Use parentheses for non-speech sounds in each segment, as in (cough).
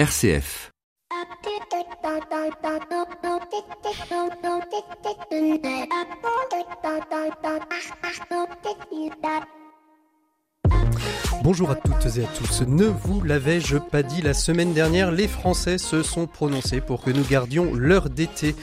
RCF. Bonjour à toutes et à tous. Ne vous l'avais-je pas dit la semaine dernière, les Français se sont prononcés pour que nous gardions l'heure d'été.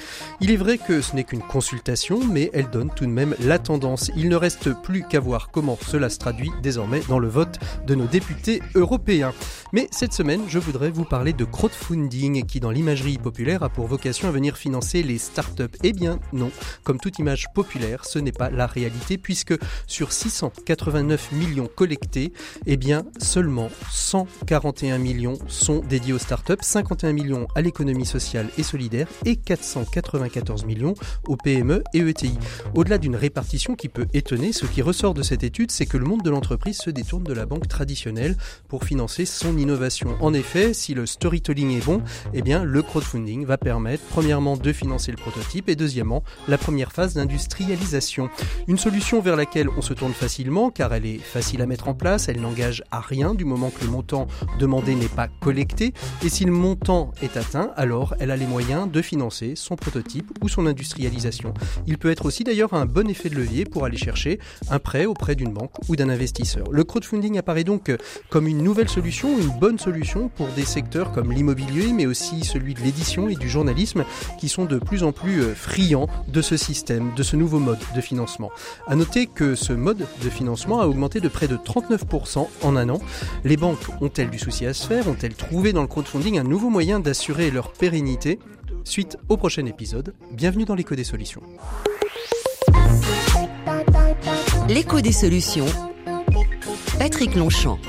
Il est vrai que ce n'est qu'une consultation, mais elle donne tout de même la tendance. Il ne reste plus qu'à voir comment cela se traduit désormais dans le vote de nos députés européens. Mais cette semaine, je voudrais vous parler de crowdfunding qui, dans l'imagerie populaire, a pour vocation à venir financer les startups. Eh bien non, comme toute image populaire, ce n'est pas la réalité puisque sur 689 millions collectés, eh bien, seulement 141 millions sont dédiés aux startups, 51 millions à l'économie sociale et solidaire et 494 millions aux PME et ETI. Au-delà d'une répartition qui peut étonner, ce qui ressort de cette étude, c'est que le monde de l'entreprise se détourne de la banque traditionnelle pour financer son innovation. En effet, si le storytelling est bon, eh bien, le crowdfunding va permettre, premièrement, de financer le prototype et deuxièmement, la première phase d'industrialisation. Une solution vers laquelle on se tourne facilement car elle est facile à mettre en place, à rien du moment que le montant demandé n'est pas collecté. Et si le montant est atteint, alors elle a les moyens de financer son prototype ou son industrialisation. Il peut être aussi d'ailleurs un bon effet de levier pour aller chercher un prêt auprès d'une banque ou d'un investisseur. Le crowdfunding apparaît donc comme une nouvelle solution, une bonne solution pour des secteurs comme l'immobilier, mais aussi celui de l'édition et du journalisme, qui sont de plus en plus euh, friands de ce système, de ce nouveau mode de financement. À noter que ce mode de financement a augmenté de près de 39% en un an. Les banques ont-elles du souci à se faire? Ont-elles trouvé dans le crowdfunding un nouveau moyen d'assurer leur pérennité? Suite au prochain épisode, bienvenue dans l'écho des solutions. L'écho des solutions. Patrick Longchamp.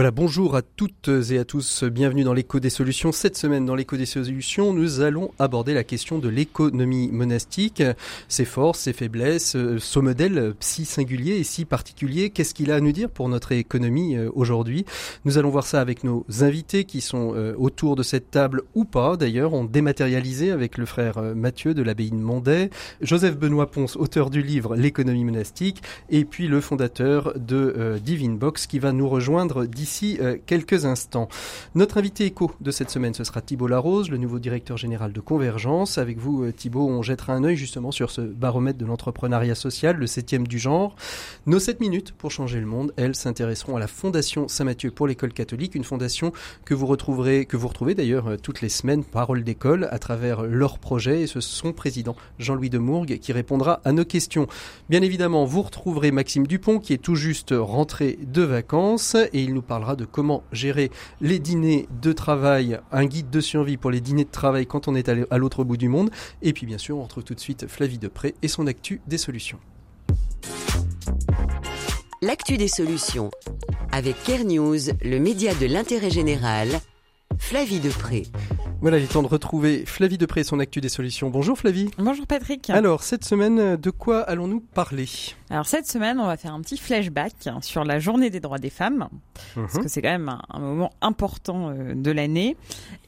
Voilà, bonjour à toutes et à tous, bienvenue dans l'écho des solutions. Cette semaine, dans l'écho des solutions, nous allons aborder la question de l'économie monastique, ses forces, ses faiblesses, son modèle si singulier et si particulier. Qu'est-ce qu'il a à nous dire pour notre économie euh, aujourd'hui? Nous allons voir ça avec nos invités qui sont euh, autour de cette table ou pas. D'ailleurs, on dématérialisé avec le frère euh, Mathieu de l'abbaye de Mondet, Joseph Benoît Ponce, auteur du livre L'économie monastique, et puis le fondateur de Divine Box qui va nous rejoindre d'ici d'ici euh, quelques instants. Notre invité écho de cette semaine, ce sera Thibault Larose, le nouveau directeur général de Convergence. Avec vous, euh, Thibault, on jettera un œil justement sur ce baromètre de l'entrepreneuriat social, le septième du genre. Nos 7 minutes pour changer le monde, elles s'intéresseront à la Fondation Saint-Mathieu pour l'école catholique, une fondation que vous retrouverez, que vous retrouvez d'ailleurs euh, toutes les semaines, parole d'école, à travers leur projet et ce son président, Jean-Louis Demourgue, qui répondra à nos questions. Bien évidemment, vous retrouverez Maxime Dupont, qui est tout juste rentré de vacances et il nous parlera de comment gérer les dîners de travail, un guide de survie pour les dîners de travail quand on est à l'autre bout du monde. Et puis bien sûr, on retrouve tout de suite Flavie Depré et son actu des solutions. L'actu des solutions avec Care News, le média de l'intérêt général, Flavie Depré. Voilà, il est temps de retrouver Flavie Depré et son actu des solutions. Bonjour Flavie. Bonjour Patrick. Alors, cette semaine, de quoi allons-nous parler? Alors, cette semaine, on va faire un petit flashback sur la journée des droits des femmes, parce mhm. que c'est quand même un, moment important euh, de l'année.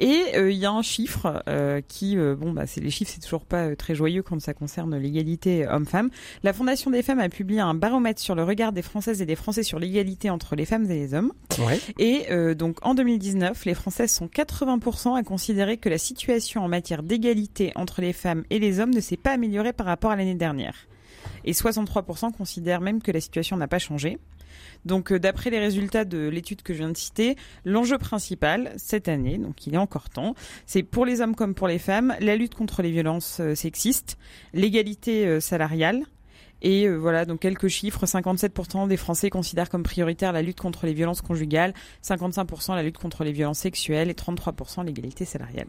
Et euh, il y a un chiffre euh, qui, bon, bah, c'est les chiffres, c'est toujours pas très joyeux quand ça concerne l'égalité homme-femme. La Fondation des femmes a publié un baromètre sur le regard des Françaises et des Français sur l'égalité entre les femmes et les hommes. Ouais. Et donc, en 2019, les Françaises sont 80% à considérer que la situation en matière d'égalité entre les femmes et les hommes ne s'est pas améliorée par rapport à l'année dernière. Et 63% considèrent même que la situation n'a pas changé. Donc, euh, d'après les résultats de l'étude que je viens de citer, l'enjeu principal cette année, donc il est encore temps, c'est pour les hommes comme pour les femmes, la lutte contre les violences euh, sexistes, l'égalité euh, salariale, et euh, voilà, donc quelques chiffres. 57% des Français considèrent comme prioritaire la lutte contre les violences conjugales, 55% la lutte contre les violences sexuelles et 33% l'égalité salariale.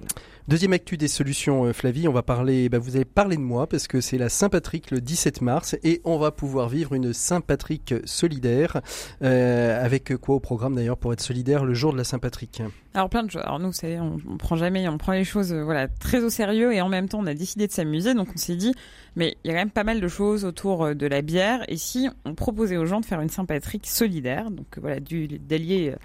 Deuxième actu des solutions, euh, Flavie, on va parler, bah vous allez parler de moi parce que c'est la Saint-Patrick le 17 mars et on va pouvoir vivre une Saint-Patrick solidaire. Euh, avec quoi au programme d'ailleurs pour être solidaire le jour de la Saint-Patrick? Alors plein de choses. Alors nous, on, prend jamais, on prend les choses euh, voilà très au sérieux et en même temps, on a décidé de s'amuser. Donc on s'est dit, mais il y a quand même pas mal de choses autour euh, de la bière. Et si on proposait aux gens de faire une Saint-Patrick solidaire, donc euh, voilà, d'allier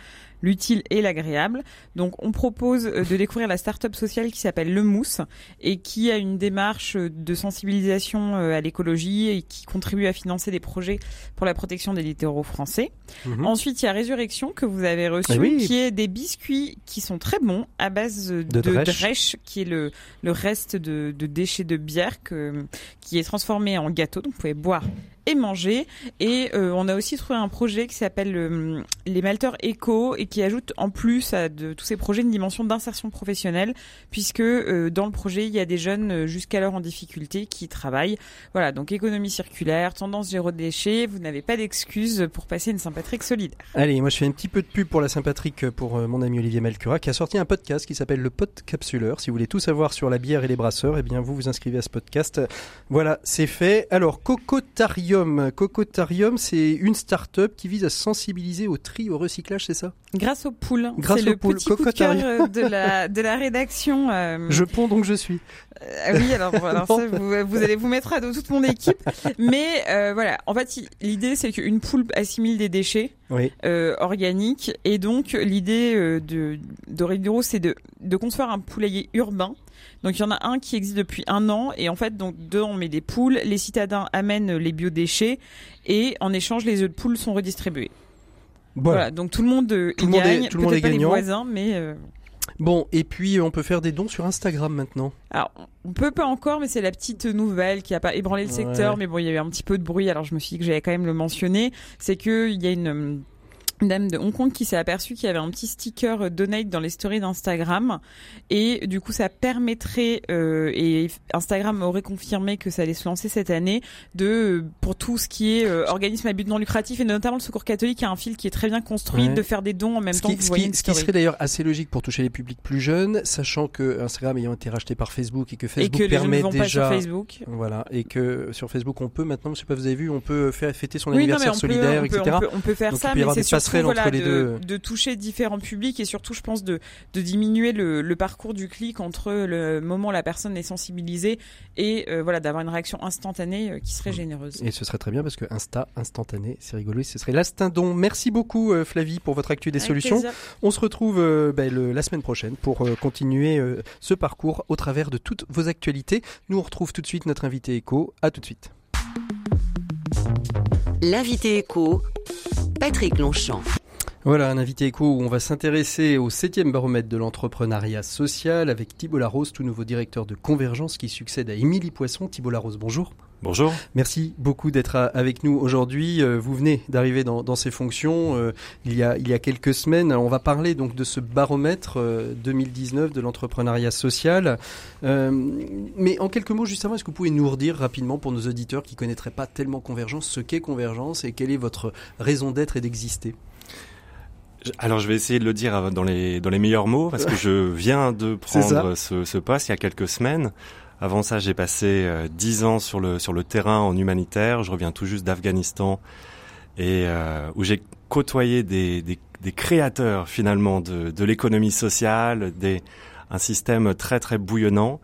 l'utile et l'agréable. Donc on propose de découvrir la start-up sociale qui s'appelle Le Mousse et qui a une démarche de sensibilisation à l'écologie et qui contribue à financer des projets pour la protection des littoraux français. Mhm. Ensuite, il y a Résurrection que vous avez reçu, oui. qui est des biscuits qui sont très bons à base de, De drèche. drèche, qui est le, le reste de, de déchets de bière que, qui est transformé en gâteau. Donc vous pouvez boire et manger. Et euh, on a aussi trouvé un projet qui s'appelle euh, les malteurs éco et qui ajoute en plus à de, tous ces projets une dimension d'insertion professionnelle puisque euh, dans le projet il y a des jeunes jusqu'alors en difficulté qui travaillent. Voilà, donc économie circulaire, tendance zéro déchet, vous n'avez pas d'excuses pour passer une Saint-Patrick solidaire. Allez, moi je fais un petit peu de pub pour la Saint-Patrick pour mon ami Olivier Malcura qui a sorti un podcast qui s'appelle le Pod Capsuleur. Si vous voulez tout savoir sur la bière et les brasseurs, eh bien vous vous inscrivez à ce podcast. Voilà, c'est fait. Alors Cocotarium, Cocotarium, c'est une start-up qui vise à sensibiliser au tri au recyclage, c'est ça? Grâce aux poules. Grâce C'est aux le poules. petit coup de cœur euh, de la, de la rédaction. euh, Je ponds donc je suis. euh, oui, alors, alors ça, vous, vous allez vous mettre à dos toute mon équipe. Mais euh, voilà, en fait, l'idée, c'est qu'une poule assimile des déchets Oui. organiques. Et donc, l'idée de d'Oriduro, c'est de, de construire un poulailler urbain. Donc, il y en a un qui existe depuis un an. Et en fait, donc, dedans, on met des poules. Les citadins amènent les biodéchets. Et en échange, les œufs de poules sont redistribués. Voilà, Voilà. donc tout le monde euh, Tout le monde est- gagne, tout le monde est pas les gagnant. voisins, mais euh, Bon, et puis on peut faire des dons sur Instagram maintenant. alors on peut pas encore, mais c'est la petite nouvelle qui a pas ébranlé le Ouais. secteur, mais bon il y a eu un petit peu de bruit, alors je me suis dit que j'allais quand même le mentionner, c'est que il y a une une dame de Hong Kong qui s'est aperçue qu'il y avait un petit sticker euh, donate dans les stories d'Instagram et du coup ça permettrait euh, et Instagram aurait confirmé que ça allait se lancer cette année de euh, pour tout ce qui est euh, organisme à but non lucratif et notamment le Secours catholique a un fil qui est très bien construit Ouais. de faire des dons en même ce temps qui, que vous ce voyez qui- une ce qui serait d'ailleurs assez logique pour toucher les publics plus jeunes, sachant que Instagram ayant été racheté par Facebook et que et Facebook que les jeunes permet ne vont pas sur déjà Facebook. Voilà, et que sur Facebook, on peut maintenant, je sais pas, vous avez vu, on peut faire fêter son Oui, non, mais anniversaire peut, solidaire, peut, etc. on peut, on peut faire Donc, ça, mais c'est voilà, entre les de, deux. de toucher différents publics et surtout, je pense, de, de diminuer le, le parcours du clic entre le moment où la personne est sensibilisée et euh, voilà d'avoir une réaction instantanée euh, qui serait généreuse. Et ce serait très bien parce que Insta, instantané, c'est rigolo, et ce serait l'instinct don. Merci beaucoup euh, Flavie pour votre actu des Avec solutions. plaisir. On se retrouve euh, ben, le- la semaine prochaine pour euh, continuer ce parcours au travers de toutes vos actualités. Nous on retrouve tout de suite notre invité écho. À tout de suite. L'invité écho, Patrick Longchamp. Voilà, un invité écho où on va s'intéresser au 7e baromètre de l'entrepreneuriat social avec Thibault Larose, tout nouveau directeur de Convergence qui succède à Émilie Poisson. Thibault Larose, bonjour. Bonjour. Merci beaucoup d'être avec nous aujourd'hui. Euh, Vous venez d'arriver dans, dans ces fonctions euh, il, y a, il y a quelques semaines. On va parler donc de ce baromètre euh, 2019 de l'entrepreneuriat social. Euh, mais en quelques mots, juste avant, est-ce que vous pouvez nous redire rapidement pour nos auditeurs qui connaîtraient pas tellement Convergence, ce qu'est Convergence et quelle est votre raison d'être et d'exister? Alors je vais essayer de le dire euh, dans les dans les meilleurs mots parce que (laughs) je viens de prendre ce, ce poste il y a quelques semaines. Avant ça, j'ai passé euh, dix ans sur le sur le terrain en humanitaire. Je reviens tout juste d'Afghanistan et euh, où j'ai côtoyé des, des des créateurs finalement de de l'économie sociale, des un système très très bouillonnant.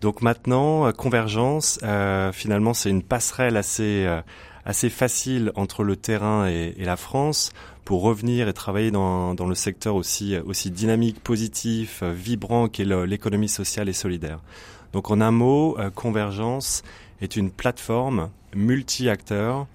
Donc maintenant, euh, Convergence, euh, finalement, c'est une passerelle assez euh, assez facile entre le terrain et, et la France pour revenir et travailler dans, dans le secteur aussi, aussi dynamique, positif, vibrant qu'est l'économie sociale et solidaire. Donc en un mot, euh, Convergence est une plateforme multi-acteurs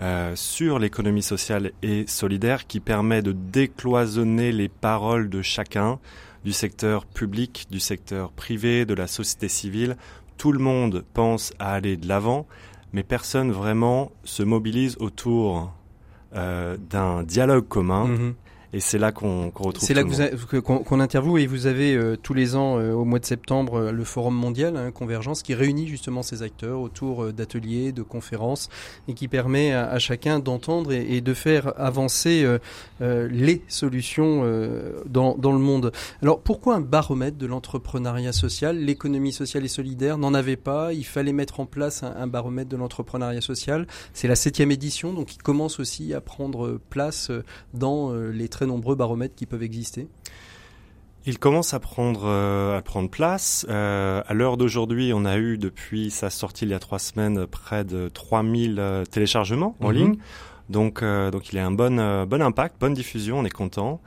euh, sur l'économie sociale et solidaire qui permet de décloisonner les paroles de chacun, du secteur public, du secteur privé, de la société civile. Tout le monde pense à aller de l'avant, mais personne vraiment se mobilise autour euh, d'un dialogue commun. Mhm. Et c'est là qu'on qu'on retrouve. C'est là qu'on qu'on interviewe et vous avez euh, tous les ans euh, au mois de septembre euh, le forum mondial hein, Convergence qui réunit justement ces acteurs autour euh, d'ateliers, de conférences et qui permet à, à chacun d'entendre et, et de faire avancer euh, les solutions euh, dans, dans le monde. Alors pourquoi un baromètre de l'entrepreneuriat social? L'économie sociale et solidaire n'en avait pas. Il fallait mettre en place un, un baromètre de l'entrepreneuriat social. C'est la septième édition donc il commence aussi à prendre place dans les très nombreux baromètres qui peuvent exister. Il commence à prendre euh, à prendre place. Euh, à l'heure d'aujourd'hui, on a eu depuis sa sortie il y a trois semaines près de 3000 euh, téléchargements en Mhm. ligne. Donc euh, donc il a un bon euh, bon impact, bonne diffusion. On est content.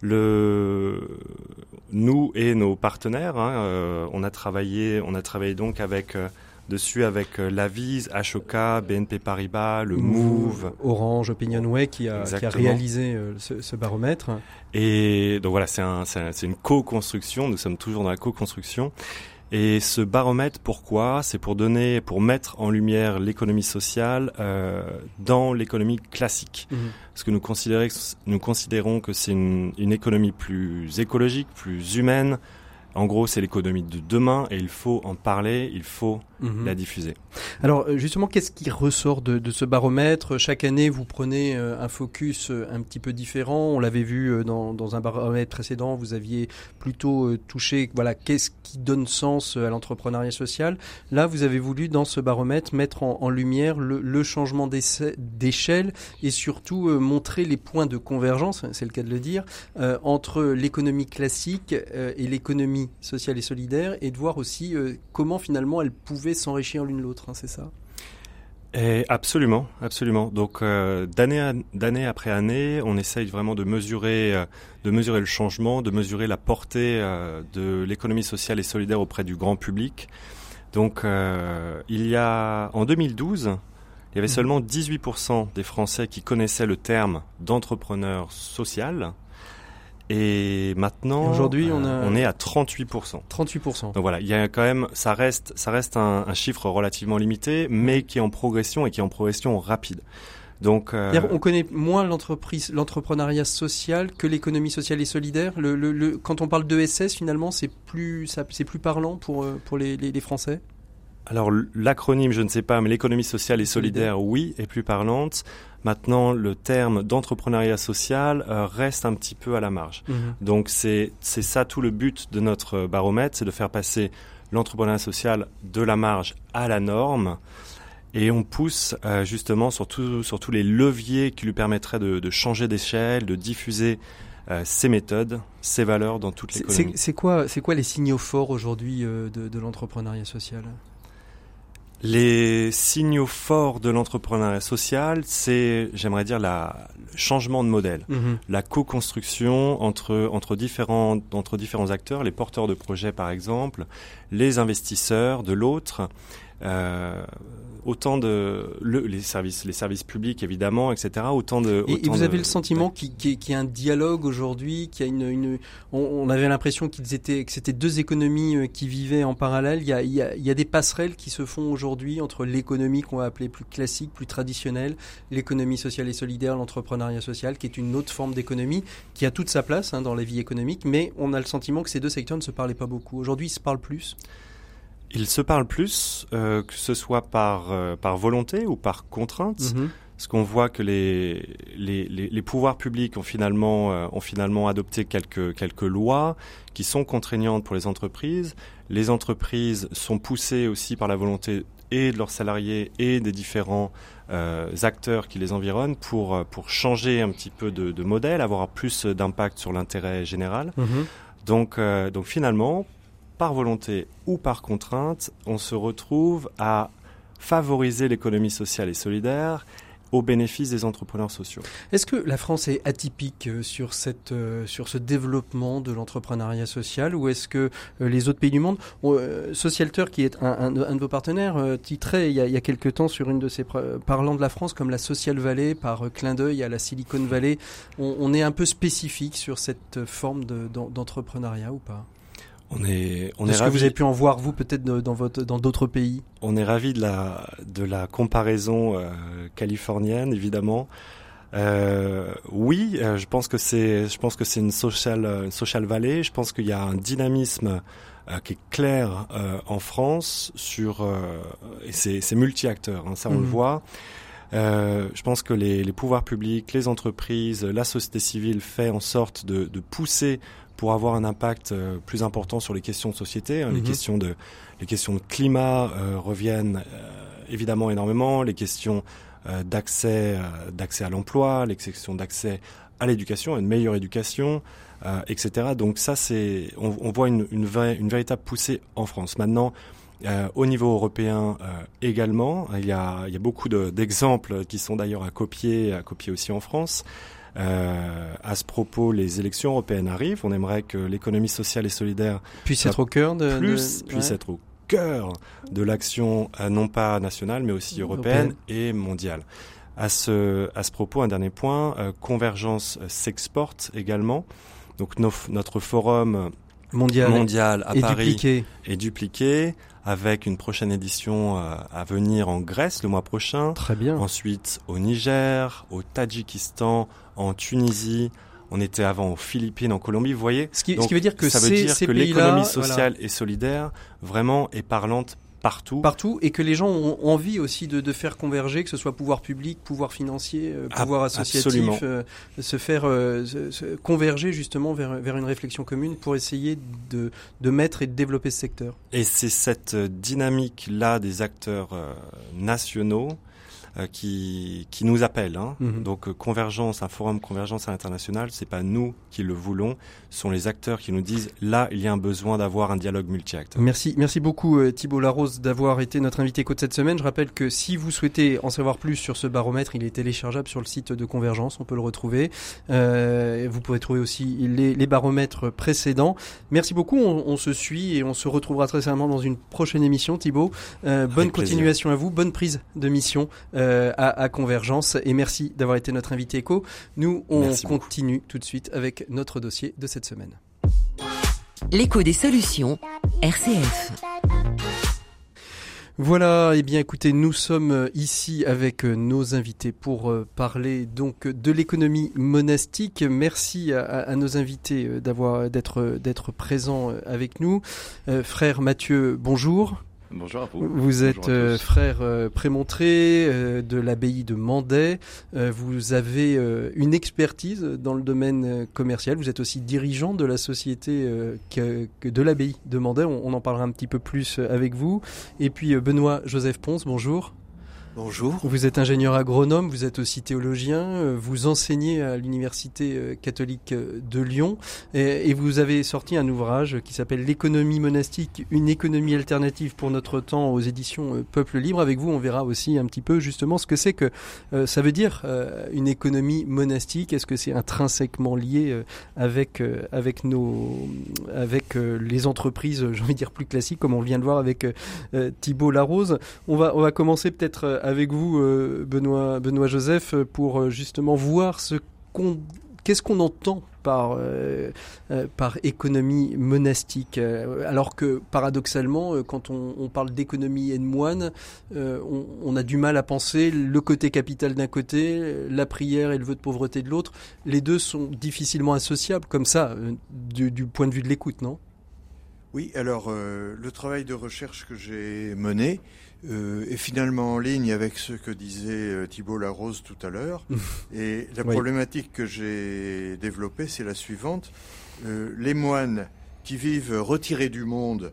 Le nous et nos partenaires, hein, on a travaillé on a travaillé donc avec dessus avec euh, l'Avise, Ashoka, BNP Paribas, le Move. Orange, Opinionway qui a, qui a réalisé euh, ce, ce baromètre. Et donc voilà, c'est un, c'est un- c'est une co-construction. Nous sommes toujours dans la co-construction. Et ce baromètre, pourquoi? C'est pour donner, pour mettre en lumière l'économie sociale euh, dans l'économie classique. Parce que nous, considérons que- nous considérons que c'est une, une économie plus écologique, plus humaine. En gros, c'est l'économie de demain et il faut en parler, il faut Mhm. la diffuser. Alors euh, justement, qu'est-ce qui ressort de, ce baromètre? Chaque année, vous prenez euh, un focus euh, un petit peu différent. On l'avait vu dans, un baromètre précédent, vous aviez plutôt touché, voilà, qu'est-ce qui donne sens à l'entrepreneuriat social. Là, vous avez voulu dans ce baromètre mettre en, lumière le, changement d'échelle et surtout montrer les points de convergence, c'est le cas de le dire, entre l'économie classique et l'économie sociale et solidaire, et de voir aussi comment finalement elles s'enrichir l'une l'autre. hein, c'est ça? Et absolument, absolument. Donc euh, d'année à- d'année après année, on essaye vraiment de mesurer, euh, de mesurer le changement, de mesurer la portée euh, de l'économie sociale et solidaire auprès du grand public. Donc il y a en 2012, il y avait Mhm. seulement 18% des Français qui connaissaient le terme d'entrepreneur social. Et maintenant, aujourd'hui, on euh, a- on est à 38%. 38%. Donc voilà, il y a quand même, ça reste, ça reste un, un chiffre relativement limité, mais qui est en progression et qui est en progression rapide. Donc, euh, On connaît moins l'entreprise, l'entrepreneuriat social que l'économie sociale et solidaire. Le, le- le- quand on parle d'ESS, finalement, c'est plus, c'est plus parlant pour, euh, pour les, les- les Français? alors l'acronyme, je ne sais pas, mais l'économie sociale et solidaire, oui, est plus parlante. Maintenant, le terme d'entrepreneuriat social euh, reste un petit peu à la marge. Donc c'est c'est ça tout le but de notre baromètre, c'est de faire passer l'entrepreneuriat social de la marge à la norme. Et on pousse euh, justement sur, tout- sur tous les leviers qui lui permettraient de, de changer d'échelle, de diffuser euh, ces méthodes, ces valeurs dans toute C'est- l'économie. C'est quoi, c'est quoi les signaux forts aujourd'hui euh, de, de l'entrepreneuriat social? Les signaux forts de l'entrepreneuriat social, c'est, j'aimerais dire, la, le changement de modèle. la co-construction entre, entre, différents, entre différents acteurs, les porteurs de projets par exemple, les investisseurs de l'autre, euh, autant de le- les services les services publics évidemment etc autant de Et, et autant vous de- avez le sentiment qu'il qu'il y, a un dialogue aujourd'hui, qu'il y a une, une on, on avait l'impression qu'ils étaient, que c'était deux économies euh, qui vivaient en parallèle. Il y a, il y a, il y a des passerelles qui se font aujourd'hui entre l'économie qu'on va appeler plus classique, plus traditionnelle, l'économie sociale et solidaire, l'entrepreneuriat social, qui est une autre forme d'économie qui a toute sa place hein, dans la vie économique. Mais on a le sentiment que ces deux secteurs ne se parlaient pas beaucoup. Aujourd'hui, ils se parlent plus. Ils se parlent plus euh, que ce soit par euh, par volonté ou par contrainte Mhm. Parce qu'on voit que les, les, les, les pouvoirs publics ont finalement, euh, ont finalement adopté quelques, quelques lois qui sont contraignantes pour les entreprises. Les entreprises sont poussées aussi par la volonté et de leurs salariés et des différents euh, acteurs qui les environnent pour, pour changer un petit peu de, de modèle, avoir plus d'impact sur l'intérêt général. Mhm. Donc, euh, donc finalement, par volonté ou par contrainte, on se retrouve à favoriser l'économie sociale et solidaire au bénéfice des entrepreneurs sociaux. Est-ce que la France est atypique euh, euh, sur ce développement de l'entrepreneuriat social ou est-ce que euh, les autres pays du monde, Socialter, qui est un, de vos partenaires, titrait il y, a, quelques temps sur une de ses parlant de la France comme la Social Valley par clin d'œil à la Silicon Valley. On, est un peu spécifique sur cette forme de- d'en- d'entrepreneuriat ou pas? On est, on est Est-ce que ravis- vous avez pu en voir vous peut-être dans votre dans d'autres pays? On est ravi de la de la comparaison euh, californienne évidemment. Euh, oui, euh, je pense que c'est je pense que c'est une social social valley. Je pense qu'il y a un dynamisme qui est clair en France sur et c'est c'est multi-acteurs. hein, ça on le voit. Euh, je pense que les, les pouvoirs publics, les entreprises, la société civile fait en sorte de, de pousser pour avoir un impact euh, plus important sur les questions de société, hein, les Mhm. questions de les questions de climat euh, reviennent euh, évidemment énormément, les questions d'accès d'accès à l'emploi, les questions d'accès à l'éducation, à une meilleure éducation, etc. Donc ça, c'est, on, voit une, une, une, véritable poussée en France. Maintenant, au niveau européen également, il y a, il y a beaucoup d'exemples qui sont d'ailleurs à copier, à copier aussi en France. Euh, à ce propos, les élections européennes arrivent. On aimerait que l'économie sociale et solidaire puisse être au cœur de, plus, puisse être au cœur de l'action euh, non pas nationale mais aussi européenne, et mondiale. À ce, à ce propos, un dernier point, euh, Convergence s'exporte également. Donc notre forum mondial, mondial à Paris dupliqué. est dupliqué avec une prochaine édition euh, à venir en Grèce le mois prochain. Très bien. Ensuite au Niger, au Tadjikistan, en Tunisie. On était avant aux Philippines, en Colombie. Vous voyez ce qui, ce qui veut dire que ça veut dire que l'économie sociale et solidaire vraiment est parlante partout. Partout, et que les gens ont envie aussi de, de faire converger, que ce soit pouvoir public, pouvoir financier, euh, pouvoir associatif, euh, se faire euh, converger justement vers, vers une réflexion commune pour essayer de, de mettre et de développer ce secteur. Et c'est cette dynamique-là des acteurs nationaux qui, qui nous appelle. Hein. Mhm. Donc euh, convergence, un forum convergence à l'international, c'est pas nous qui le voulons, ce sont les acteurs qui nous disent là il y a un besoin d'avoir un dialogue multi-acteurs. Merci, merci beaucoup euh, Thibault Larose d'avoir été notre invité côte cette semaine. Je rappelle que si vous souhaitez en savoir plus sur ce baromètre, il est téléchargeable sur le site de Convergence, on peut le retrouver. Euh, vous pourrez trouver aussi les, les, baromètres précédents. Merci beaucoup, on, on, se suit et on se retrouvera très certainement dans une prochaine émission Thibault. Euh, bonne continuation à vous, bonne prise de mission. Euh, à, Convergence. Et merci d'avoir été notre invité éco. Nous, on continue tout de suite avec notre dossier de cette semaine. L'écho des solutions, RCF. Voilà, et eh bien écoutez, nous sommes ici avec nos invités pour euh, parler donc de l'économie monastique. Merci à, nos invités euh, d'avoir d'être d'être présents avec nous. frère Mathieu, bonjour. Bonjour à vous. Vous êtes euh, frère euh, prémontré euh, de l'abbaye de Mandet. vous avez une expertise dans le domaine commercial. Vous êtes aussi dirigeant de la société que, de l'abbaye de Mandet. On, on, en parlera un petit peu plus avec vous. Et puis Benoît Joseph Ponce, bonjour. Bonjour. Vous êtes ingénieur agronome, vous êtes aussi théologien, euh, vous enseignez à l'université euh, catholique euh, de Lyon et, vous avez sorti un ouvrage qui s'appelle L'économie monastique, une économie alternative pour notre temps aux éditions Peuple Libre. Avec vous, on verra aussi un petit peu justement ce que c'est que ça veut dire une économie monastique. Est-ce que c'est intrinsèquement lié avec avec nos avec les entreprises, j'ai envie de dire plus classiques, comme on vient de voir avec Thibault Larose? On va on va commencer peut-être avec vous, euh, Benoît, Benoît Joseph, pour euh, justement voir ce qu'on, qu'est-ce qu'on entend par, euh, par économie monastique. alors que paradoxalement, quand on, parle d'économie et de moine, on, a du mal à penser le côté capital d'un côté, la prière et le vœu de pauvreté de l'autre. Les deux sont difficilement associables comme ça, du, du point de vue de l'écoute, non? Oui, alors le travail de recherche que j'ai mené, euh, est finalement en ligne avec ce que disait euh, Thibault Larose tout à l'heure. Et la problématique que j'ai développée, c'est la suivante. Euh, les moines qui vivent retirés du monde,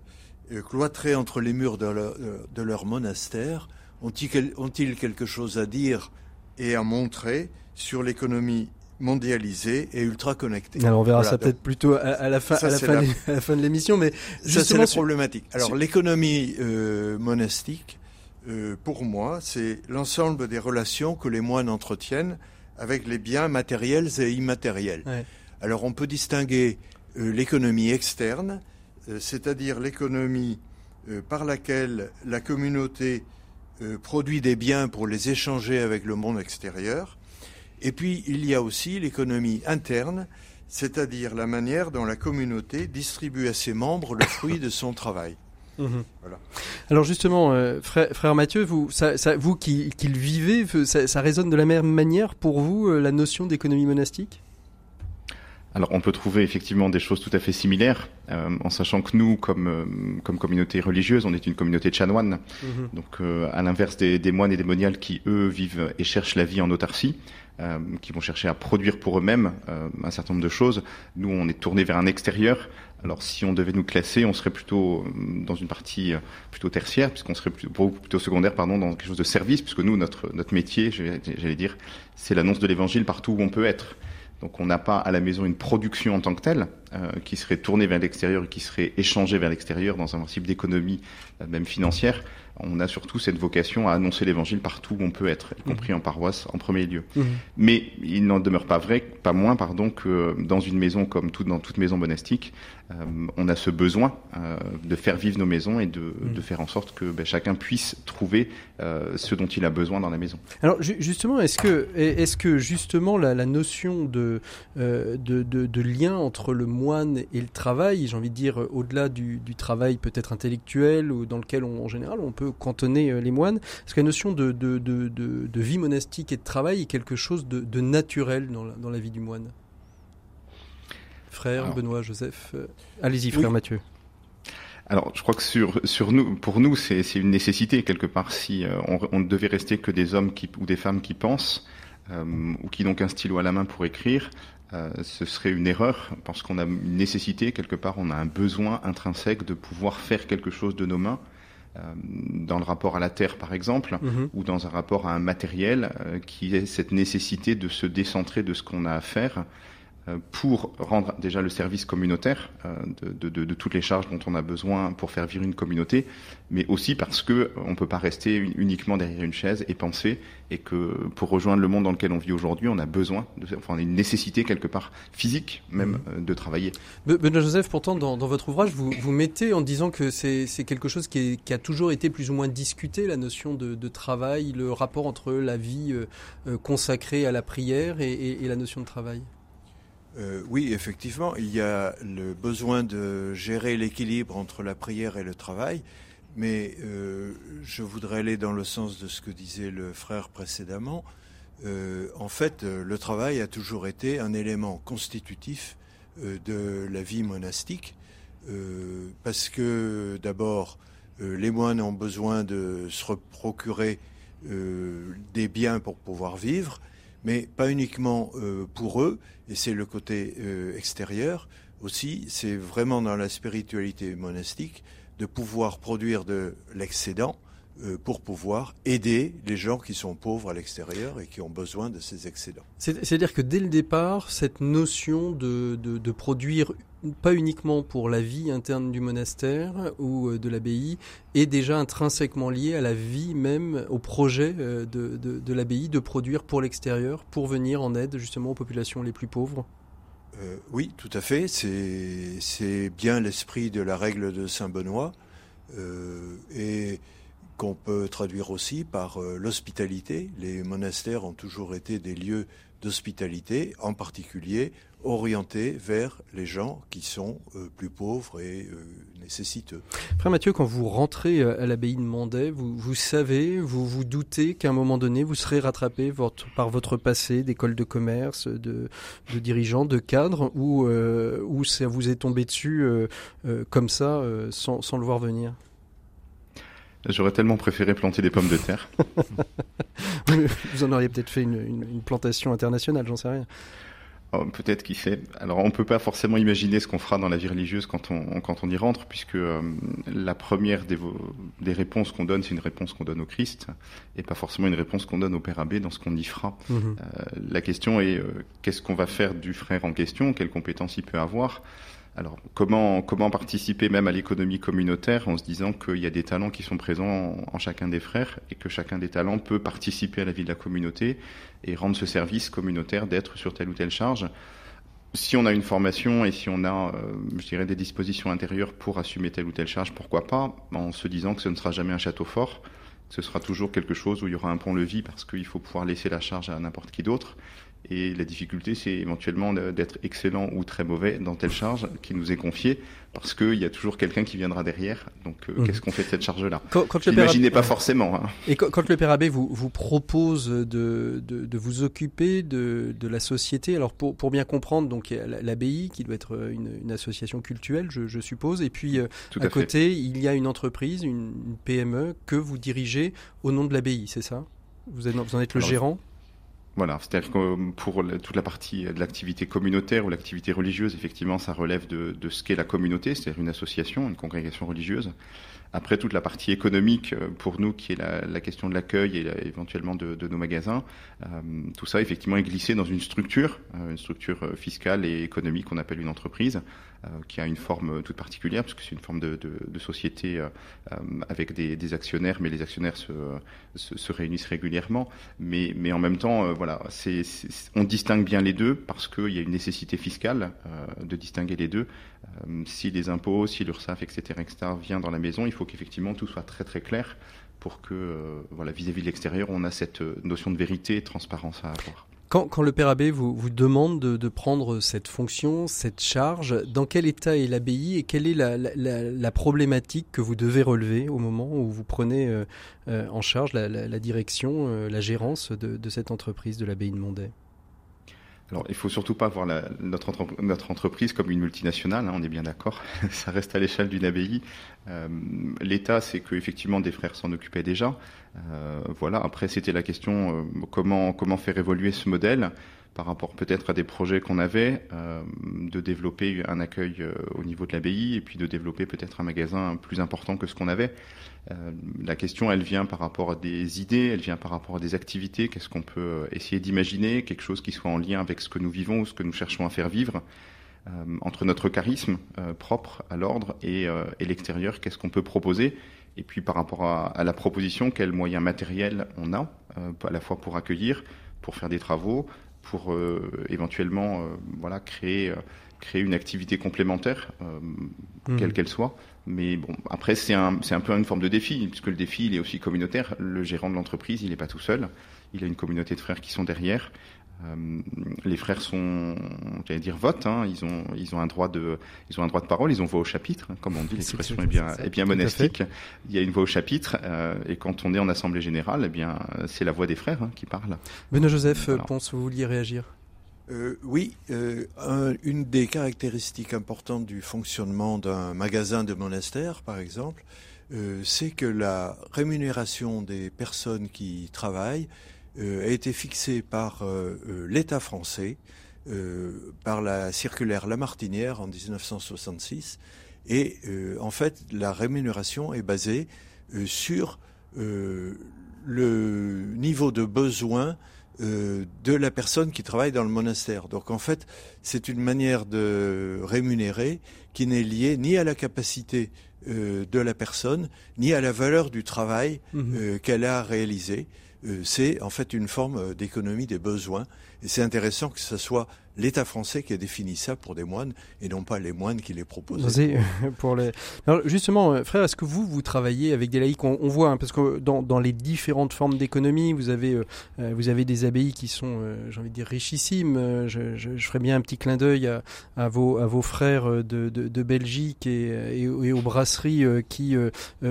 cloîtrés entre les murs de leur, de leur monastère, ont-ils quelque chose à dire et à montrer sur l'économie mondialisée et ultra connectée. Alors on verra ça peut-être plutôt à, la fin, à, la fin (laughs) à, la fin, de l'émission, mais ça c'est la problématique. Alors l'économie monastique, euh, pour moi, c'est l'ensemble des relations que les moines entretiennent avec les biens matériels et immatériels. Alors on peut distinguer euh, l'économie externe, euh, c'est-à-dire l'économie par laquelle la communauté produit des biens pour les échanger avec le monde extérieur. Et puis il y a aussi l'économie interne, c'est-à-dire la manière dont la communauté distribue à ses membres le fruit de son travail. Mhm. Alors justement, euh, frère, Mathieu, vous, vous qui, le vivez, ça, résonne de la même manière pour vous euh, la notion d'économie monastique? Alors on peut trouver effectivement des choses tout à fait similaires, euh, en sachant que nous, comme, comme communauté religieuse, on est une communauté de chanoines. Mhm. Donc à l'inverse des, des, moines et des moniales qui, eux, vivent et cherchent la vie en autarcie, qui vont chercher à produire pour eux-mêmes un certain nombre de choses, nous, on est tourné vers un extérieur, alors si on devait nous classer, on serait plutôt euh, dans une partie euh, plutôt tertiaire, puisqu'on serait plutôt, plutôt secondaire, pardon, dans quelque chose de service, puisque nous, notre, notre métier, j'allais dire, c'est l'annonce de l'évangile partout où on peut être. Donc on n'a pas à la maison une production en tant que telle euh, qui serait tournée vers l'extérieur et qui serait échangée vers l'extérieur dans un principe d'économie euh, même financière on a surtout cette vocation à annoncer l'évangile partout où on peut être, y compris en paroisse en premier lieu. Mhm. Mais il n'en demeure pas vrai, pas moins, pardon, que dans une maison comme tout, dans toute maison monastique, on a ce besoin euh, de faire vivre nos maisons et de, mhm. faire en sorte que ben, chacun puisse trouver euh, ce dont il a besoin dans la maison. Alors justement, est-ce que, est-ce que justement la, notion de, de, lien entre le moine et le travail, j'ai envie de dire au-delà du, travail peut-être intellectuel ou dans lequel on, en général on peut cantonner les moines, est-ce que la notion de, de, vie monastique et de travail est quelque chose de, naturel dans dans la vie du moine? Frère Benoît, Joseph. Euh, allez-y, frère Mathieu. Alors, je crois que sur, sur nous, pour nous, c'est une nécessité quelque part. Si euh, on, ne devait rester que des hommes qui, ou des femmes qui pensent euh, ou qui n'ont qu'un stylo à la main pour écrire, ce serait une erreur parce qu'on a une nécessité quelque part, on a un besoin intrinsèque de pouvoir faire quelque chose de nos mains. dans le rapport à la terre, par exemple, mm-hmm. ou dans un rapport à un matériel qui est cette nécessité de se décentrer de ce qu'on a à faire euh, pour rendre déjà le service communautaire euh, de, de, de, toutes les charges dont on a besoin pour faire vivre une communauté, mais aussi parce que on peut pas rester uniquement derrière une chaise et penser, et que pour rejoindre le monde dans lequel on vit aujourd'hui, on a besoin, de, enfin on a une nécessité quelque part physique même mmh. euh, de travailler. Benoît Joseph, pourtant dans, dans, votre ouvrage, vous, vous mettez en disant que c'est quelque chose qui, est, qui, a toujours été plus ou moins discuté, la notion de, de travail, le rapport entre la vie consacrée à la prière et, et, et la notion de travail. Euh, oui, effectivement, il y a le besoin de gérer l'équilibre entre la prière et le travail, mais euh, je voudrais aller dans le sens de ce que disait le frère précédemment. Euh, en fait, le travail a toujours été un élément constitutif de la vie monastique, parce que d'abord, les moines ont besoin de se procurer des biens pour pouvoir vivre, mais pas uniquement euh, pour eux, et c'est le côté euh, extérieur aussi, c'est vraiment dans la spiritualité monastique de pouvoir produire de l'excédent euh, pour pouvoir aider les gens qui sont pauvres à l'extérieur et qui ont besoin de ces excédents. C'est-à-dire que dès le départ, cette notion de, de, de produire pas uniquement pour la vie interne du monastère ou euh, de l'abbaye, est déjà intrinsèquement lié à la vie même, au projet euh, de, de, l'abbaye de produire pour l'extérieur, pour venir en aide justement aux populations les plus pauvres? Euh, Oui, tout à fait. C'est bien l'esprit de la règle de Saint Benoît et qu'on peut traduire aussi par l'hospitalité. Les monastères ont toujours été des lieux d'hospitalité, en particulier orienté vers les gens qui sont euh, plus pauvres et euh, nécessiteux. Frère Mathieu, quand vous rentrez euh, à l'abbaye de Mandet, vous, savez, vous vous doutez qu'à un moment donné, vous serez rattrapé par votre passé d'école de commerce, de, dirigeant, de cadre, ou, ça vous est tombé dessus comme ça, sans le voir venir? J'aurais tellement préféré planter des pommes de terre. (laughs) vous en auriez peut-être fait une, une, une plantation internationale, j'en sais rien. Oh, peut-être qui sait. Alors on peut pas forcément imaginer ce qu'on fera dans la vie religieuse quand on quand on y rentre, puisque euh, la première des, des réponses qu'on donne, c'est une réponse qu'on donne au Christ, et pas forcément une réponse qu'on donne au Père Abbé dans ce qu'on y fera. Mhm. Euh, la question est euh, qu'est-ce qu'on va faire du frère en question, quelles compétences il peut avoir? Alors, comment, comment participer même à l'économie communautaire en se disant qu'il y a des talents qui sont présents en, chacun des frères et que chacun des talents peut participer à la vie de la communauté et rendre ce service communautaire d'être sur telle ou telle charge? Si on a une formation et si on a, euh, je dirais, des dispositions intérieures pour assumer telle ou telle charge, pourquoi pas, en se disant que ce ne sera jamais un château fort, ce sera toujours quelque chose où il y aura un pont-levis parce qu'il faut pouvoir laisser la charge à n'importe qui d'autre et la difficulté, c'est éventuellement d'être excellent ou très mauvais dans telle charge qui nous est confiée, parce qu'il y a toujours quelqu'un qui viendra derrière. Donc, euh, mhm. qu'est-ce qu'on fait de cette charge-là? N'imaginez pas forcément. Hein. Et quand, le Père Abbé vous, vous propose de, de, de vous occuper de, de, la société, alors pour, pour bien comprendre, donc l'abbaye qui doit être une, une association culturelle, je, je, suppose, et puis euh, à, côté, il y a une entreprise, une, PME que vous dirigez au nom de l'abbaye, c'est ça? Vous, êtes, vous en êtes le gérant? Voilà, c'est-à-dire que pour toute la partie de l'activité communautaire ou l'activité religieuse, effectivement, ça relève de, de ce qu'est la communauté, c'est-à-dire une association, une congrégation religieuse. Après, toute la partie économique, euh, pour nous, qui est la, question de l'accueil et éventuellement de, nos magasins, euh, tout ça, effectivement, est glissé dans une structure, euh, une structure fiscale et économique qu'on appelle une entreprise, qui a une forme toute particulière, puisque c'est une forme de, société avec des, actionnaires, mais les actionnaires se, se, se réunissent régulièrement. Mais, en même temps, voilà, on distingue bien les deux parce qu'il y a une nécessité fiscale de distinguer les deux. Si les impôts, si l'URSSAF, etc., etc., vient dans la maison, il faut qu'effectivement tout soit très très clair pour que, euh, voilà, vis-à-vis de l'extérieur, on a cette euh, notion de vérité et de transparence à avoir. Quand, le Père Abbé vous, demande de, prendre cette fonction, cette charge, dans quel état est l'abbaye et quelle est la, problématique que vous devez relever au moment où vous prenez euh, en charge la, direction, la gérance de, de cette entreprise de l'abbaye de Mondet? Alors, il faut surtout pas voir la, notre, notre, entreprise comme une multinationale, hein, on est bien d'accord. (laughs) Ça reste à l'échelle d'une abbaye. Euh, L'État, c'est que effectivement des frères s'en occupaient déjà. Euh, voilà. Après, c'était la question euh, comment comment faire évoluer ce modèle par rapport peut-être à des projets qu'on avait, euh, de développer un accueil euh, au niveau de l'abbaye et puis de développer peut-être un magasin plus important que ce qu'on avait. Euh, la question, elle vient par rapport à des idées, elle vient par rapport à des activités. Qu'est-ce qu'on peut essayer d'imaginer? Quelque chose qui soit en lien avec ce que nous vivons ou ce que nous cherchons à faire vivre. Entre notre charisme propre à l'ordre et, l'extérieur, qu'est-ce qu'on peut proposer? Et puis par rapport à, la proposition, quels moyens matériels on a, à la fois pour accueillir, pour faire des travaux, pour éventuellement voilà créer créer une activité complémentaire, mmh. quelle qu'elle soit. Mais bon, après, c'est un, c'est un peu une forme de défi, puisque le défi, il est aussi communautaire. Le gérant de l'entreprise, il n'est pas tout seul. Il a une communauté de frères qui sont derrière. Euh, les frères sont, j'allais dire, votent. Hein, ils ont, ils ont un droit de, ils ont un droit de parole. Ils ont voix au chapitre, hein, comme on dit. L'expression est, bien, est bien monastique. Il y a une voix au chapitre, euh, et quand on est en assemblée générale, eh bien, c'est la voix des frères hein, qui parle. Benoît Joseph, Alors, pense vous vouliez réagir? Euh, oui, euh, un, une des caractéristiques importantes du fonctionnement d'un magasin de monastère, par exemple, euh, c'est que la rémunération des personnes qui travaillent a été fixée par euh, euh, l'État français, par la circulaire Lamartinière en 1966, et en fait la rémunération est basée sur le niveau de besoin euh, de la personne qui travaille dans le monastère. Donc en fait, c'est une manière de rémunérer qui n'est liée ni à la capacité euh, de la personne, ni à la valeur du travail mmh. euh, qu'elle a réalisé. Euh, c'est en fait une forme d'économie des besoins. Et c'est intéressant que ce soit l'État français qui a défini ça pour des moines et non pas les moines qui les proposaient. (laughs) Alors justement, euh, frère, est-ce que vous, vous travaillez avec des laïcs? On, voit, hein, parce que dans, dans, les différentes formes d'économie, vous, avez, euh, euh, vous avez des abbayes qui sont, euh, j'ai envie de dire, richissimes. Euh, je, je, je, ferais bien un petit clin d'œil à, à, vos, à vos frères de, de, de Belgique et, et, aux brasseries qui,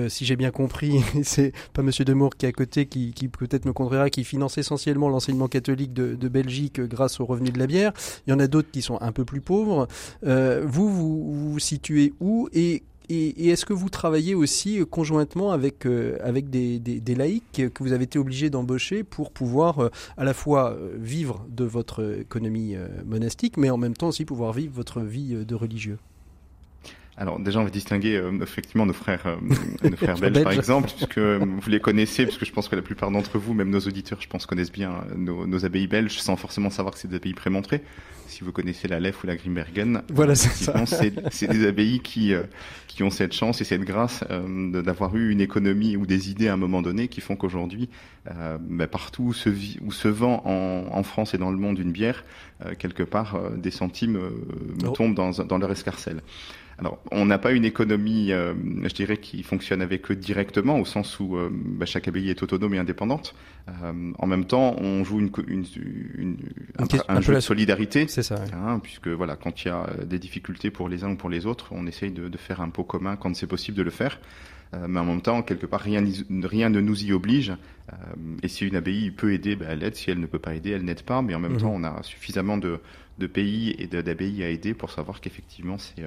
si j'ai bien compris, (laughs) c'est pas Monsieur Demour qui est à côté, qui, qui peut-être me contrera, qui finance essentiellement l'enseignement catholique de, de Belgique grâce aux revenus de la bière. Il y en a d'autres qui sont un peu plus pauvres. Euh, vous, vous, vous situez où et est-ce que vous travaillez aussi conjointement avec, euh, des, laïcs que vous avez été obligé d'embaucher pour pouvoir euh, à la fois euh, vivre de votre économie euh, monastique, mais en même temps aussi pouvoir vivre votre vie euh, de religieux alors déjà, on va distinguer euh, effectivement nos frères, euh, (laughs) nos frères belges, par exemple, puisque vous les connaissez, puisque je pense que la plupart d'entre vous, même nos auditeurs, je pense, connaissent bien euh, nos, nos abbayes belges, sans forcément savoir que c'est des abbayes prémontrées. Si vous connaissez la Lef ou la Grimbergen, voilà, c'est ça. C'est des abbayes qui euh, qui ont cette chance et cette grâce euh, d'avoir eu une économie ou des idées à un moment donné qui font qu'aujourd'hui, euh, bah, partout où se, vit, où se vend en, en, France et dans le monde une bière, quelque part, des centimes oh. tombent dans, dans leur escarcelle. Alors, on n'a pas une économie, euh, je dirais, qui fonctionne avec eux directement, au sens où euh, bah, chaque abbaye est autonome et indépendante. Euh, en même temps, on joue une, une, une un, un, un, jeu de solidarité, c'est ça, hein, puisque voilà, quand il y a des difficultés pour les uns ou pour les autres, on essaye de, de faire un pot commun quand c'est possible de le faire. Euh, mais en même temps, quelque part, rien, rien ne nous y oblige. Euh, et si une abbaye peut aider, bah, elle aide. Si elle ne peut pas aider, elle n'aide pas. Mais en même mmh. temps, on a suffisamment de, de pays et d'abbayes à aider pour savoir qu'effectivement, c'est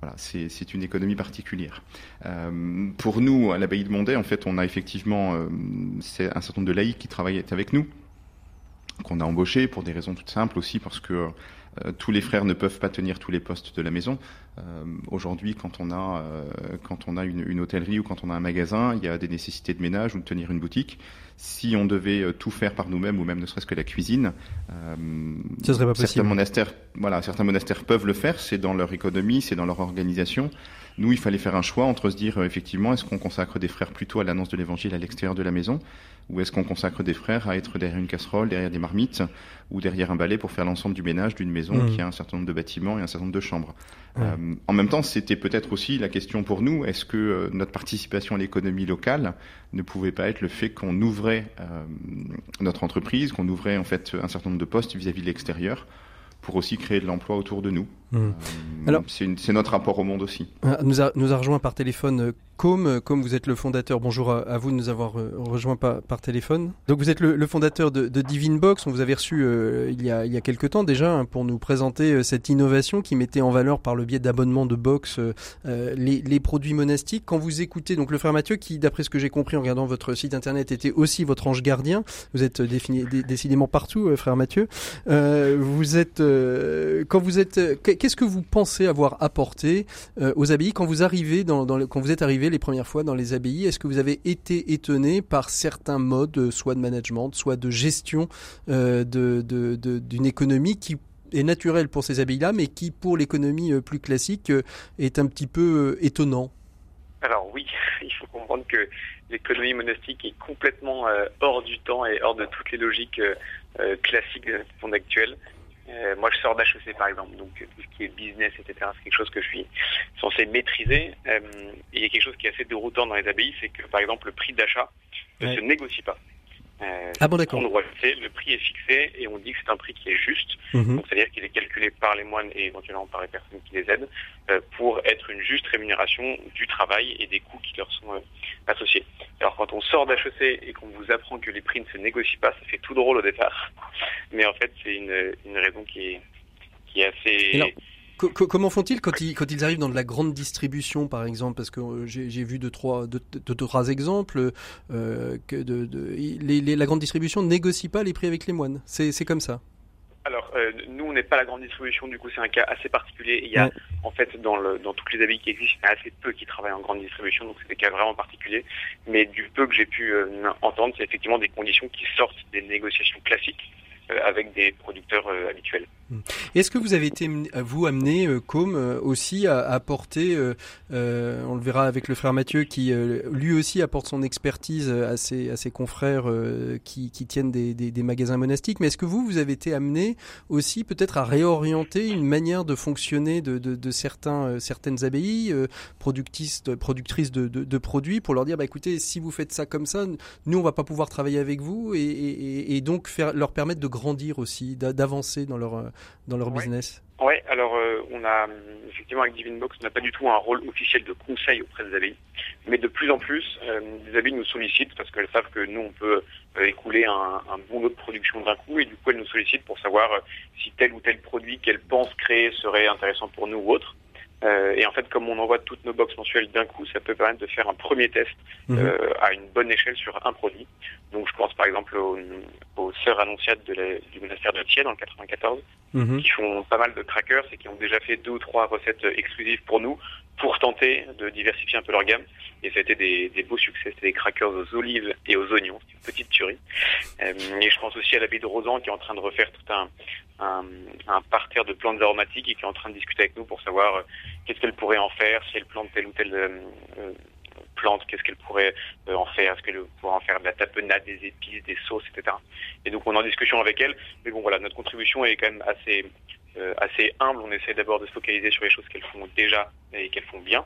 voilà, c'est une économie particulière. Euh, pour nous, à l'abbaye de Mondet, en fait, on a effectivement euh, un certain nombre de laïcs qui travaillent avec nous, qu'on a embauchés pour des raisons toutes simples aussi, parce que tous les frères ne peuvent pas tenir tous les postes de la maison. Aujourd'hui, quand on a quand on a une, une, hôtellerie ou quand on a un magasin, il y a des nécessités de ménage ou de tenir une boutique. Si on devait tout faire par nous-mêmes ou même ne serait-ce que la cuisine, Ce serait pas possible. certains monastères, voilà, certains monastères peuvent le faire. C'est dans leur économie, c'est dans leur organisation. Nous, il fallait faire un choix entre se dire, euh, effectivement, est-ce qu'on consacre des frères plutôt à l'annonce de l'évangile à l'extérieur de la maison, ou est-ce qu'on consacre des frères à être derrière une casserole, derrière des marmites, ou derrière un balai pour faire l'ensemble du ménage d'une maison mmh. qui a un certain nombre de bâtiments et un certain nombre de chambres. Euh, en même temps, c'était peut-être aussi la question pour nous, est-ce que euh, notre participation à l'économie locale ne pouvait pas être le fait qu'on ouvrait notre entreprise, qu'on ouvrait en fait un certain nombre de postes vis-à-vis -vis de l'extérieur pour aussi créer de l'emploi autour de nous? Mmh. Euh, c'est notre rapport au monde aussi. Ah, nous a, nous a rejoint par téléphone euh, Com. Com, vous êtes le fondateur. Bonjour à, vous de nous avoir euh, rejoint par, par téléphone. Donc vous êtes le, fondateur de, de, Divine Box. On vous avait reçu il, y a, il y a quelques temps déjà hein, pour nous présenter cette innovation qui mettait en valeur par le biais d'abonnements de box les, les, produits monastiques. Quand vous écoutez donc le frère Mathieu, qui d'après ce que j'ai compris en regardant votre site internet était aussi votre ange gardien. Vous êtes défini, décidément partout, frère Mathieu. vous êtes quand vous êtes qu'est-ce que vous pensez avoir apporté euh, aux abbayes quand vous êtes arrivé les premières fois dans les abbayes? Est-ce que vous avez été étonné par certains modes, euh, soit de management, soit de gestion euh, d'une économie qui est naturelle pour ces abbayes-là, mais qui pour l'économie plus classique est un petit peu étonnant? Alors oui, (laughs) il faut comprendre que l'économie monastique est complètement hors du temps et hors de toutes les logiques classiques de monde actuel. Euh, moi, je sors d'HEC, par exemple, donc tout ce qui est business, etc., c'est quelque chose que je suis censé maîtriser. Euh, et il y a quelque chose qui est assez déroutant dans les abbayes, c'est que, par exemple, le prix d'achat ne se négocie pas. Euh, ah bon, d'accord. Le prix est fixé et on dit que c'est un prix qui est juste. Mhm. Donc, c'est-à-dire qu'il est calculé par les moines et éventuellement par les personnes qui les aident euh, pour être une juste rémunération du travail et des coûts qui leur sont euh, associés. Alors, quand on sort d'HEC et qu'on vous apprend que les prix ne se négocient pas, ça fait tout drôle au départ. Mais en fait, c'est une, une raison qui est, qui est assez comment font-ils quand ils, quand ils arrivent dans de la grande distribution, par exemple? Parce que euh, j'ai vu deux trois, deux, trois exemples euh, que de, de la grande distribution ne négocie pas les prix avec les moines. C'est comme ça. Alors, euh, nous, on n'est pas la grande distribution, du coup, c'est un cas assez particulier. Il y a, en fait, dans, le, dans toutes les habits qui existent, il y a assez peu qui travaillent en grande distribution, donc c'est des cas vraiment particuliers. Mais du peu que j'ai pu entendre, c'est effectivement des conditions qui sortent des négociations classiques avec des producteurs habituels. Hmm. Est-ce que vous avez été, vous, amené, euh, comme euh, aussi à apporter, euh, on le verra avec le frère Mathieu, qui lui aussi apporte son expertise à ses, à ses confrères qui, qui, tiennent des, des, des, magasins monastiques, mais est-ce que vous, vous avez été amené aussi peut-être à réorienter une manière de fonctionner de, de, de certains, certaines abbayes, productrices, productrices de, de, produits, pour leur dire, bah, écoutez, si vous faites ça comme ça, nous, on va pas pouvoir travailler avec vous, et, et, et donc faire, leur permettre de grandir aussi, d'avancer dans leur dans leur business Oui, alors euh, on a effectivement avec Divine Box, on n'a pas du tout un rôle officiel de conseil auprès des abbayes, mais de plus en plus, euh, les abbayes nous sollicitent parce qu'elles savent que nous on peut euh, écouler un, un, bon lot de production d'un coup. Et du coup elles nous sollicitent pour savoir si tel ou tel produit qu'elles pensent créer serait intéressant pour nous ou autre. Euh, et en fait, comme on envoie toutes nos box mensuelles d'un coup, ça peut permettre de faire un premier test mhm. euh, à une bonne échelle sur un produit. Donc, je pense par exemple aux, aux sœurs annonciates de la, du monastère de Thiers dans le 94, mhm. qui font pas mal de crackers et qui ont déjà fait deux ou trois recettes exclusives pour nous pour tenter de diversifier un peu leur gamme. Et ça a été des, des beaux succès. C'était des crackers aux olives et aux oignons. C'est une petite tuerie. Euh, et je pense aussi à l'abbaye de Rosan qui est en train de refaire tout un, un, parterre de plantes aromatiques et qui est en train de discuter avec nous pour savoir euh, qu'est-ce qu'elle pourrait en faire, si elle plante telle ou telle euh, euh plante, qu'est-ce qu'elle pourrait en faire, est-ce qu'elle pourrait en faire de la tapenade, des épices, des sauces, etc. Et donc on est en discussion avec elle. Mais bon voilà, notre contribution est quand même assez assez humble. On essaie d'abord de se focaliser sur les choses qu'elles font déjà et qu'elles font bien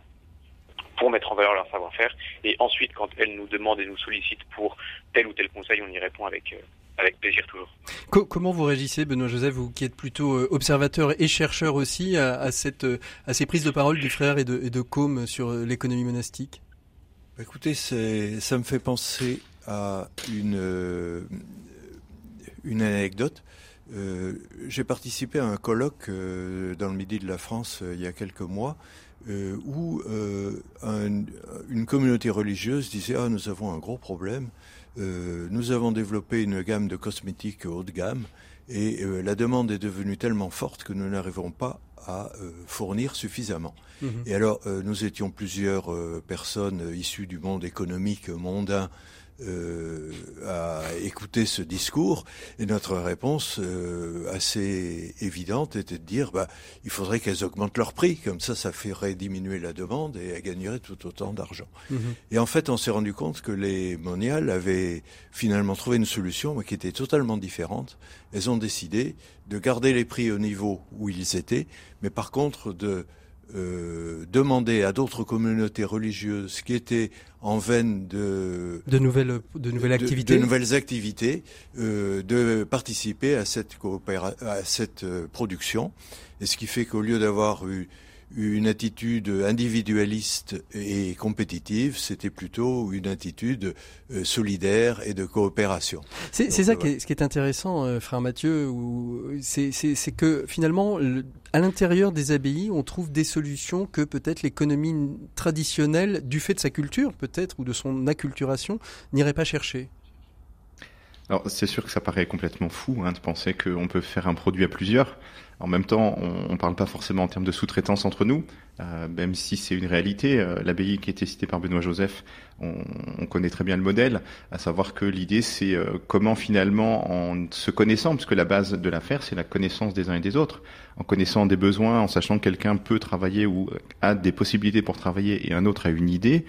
pour mettre en valeur leur savoir-faire. Et ensuite, quand elles nous demandent et nous sollicitent pour tel ou tel conseil, on y répond avec, avec plaisir toujours. comment vous réagissez, Benoît Joseph, vous qui êtes plutôt euh, observateur et chercheur aussi, à, cette, à ces prises de parole du frère et de, et de sur l'économie monastique? Bah, Écoutez, ça me fait penser à une, une anecdote. Euh, j'ai participé à un colloque euh, dans le midi de la France euh, il y a quelques mois où une communauté religieuse disait ah nous avons un gros problème nous avons développé une gamme de cosmétiques haut de gamme et la demande est devenue tellement forte que nous n'arrivons pas à fournir suffisamment. Mhm. Et alors, nous étions plusieurs personnes issues du monde économique mondain euh, à écouter ce discours et notre réponse euh, assez évidente était de dire bah il faudrait qu'elles augmentent leur prix comme ça ça ferait diminuer la demande et elles gagneraient tout autant d'argent. Mhm. Et en fait on s'est rendu compte que les moniales avaient finalement trouvé une solution mais qui était totalement différente. Elles ont décidé de garder les prix au niveau où ils étaient mais par contre de euh, demander à d'autres communautés religieuses qui étaient en veine de de nouvelles de nouvelles activités. de, nouvelles activités euh, de participer à cette à cette euh, production. Et ce qui fait qu'au lieu d'avoir eu une attitude individualiste et compétitive, c'était plutôt une attitude euh, solidaire et de coopération. C'est ça qui est, ce qui est intéressant, euh, frère Mathieu, c'est que finalement, à l'intérieur des abbayes, on trouve des solutions que peut-être l'économie traditionnelle, du fait de sa culture peut-être, ou de son acculturation, n'irait pas chercher. Alors c'est sûr que ça paraît complètement fou hein, de penser qu'on peut faire un produit à plusieurs. En même temps, on ne parle pas forcément en termes de sous-traitance entre nous, euh, même si c'est une réalité. Euh, L'abbaye qui était citée par Benoît Joseph, on, on, connaît très bien le modèle, à savoir que l'idée c'est euh, comment finalement, en se connaissant, puisque la base de l'affaire c'est la connaissance des uns et des autres, en connaissant des besoins, en sachant que quelqu'un peut travailler ou a des possibilités pour travailler et un autre a une idée,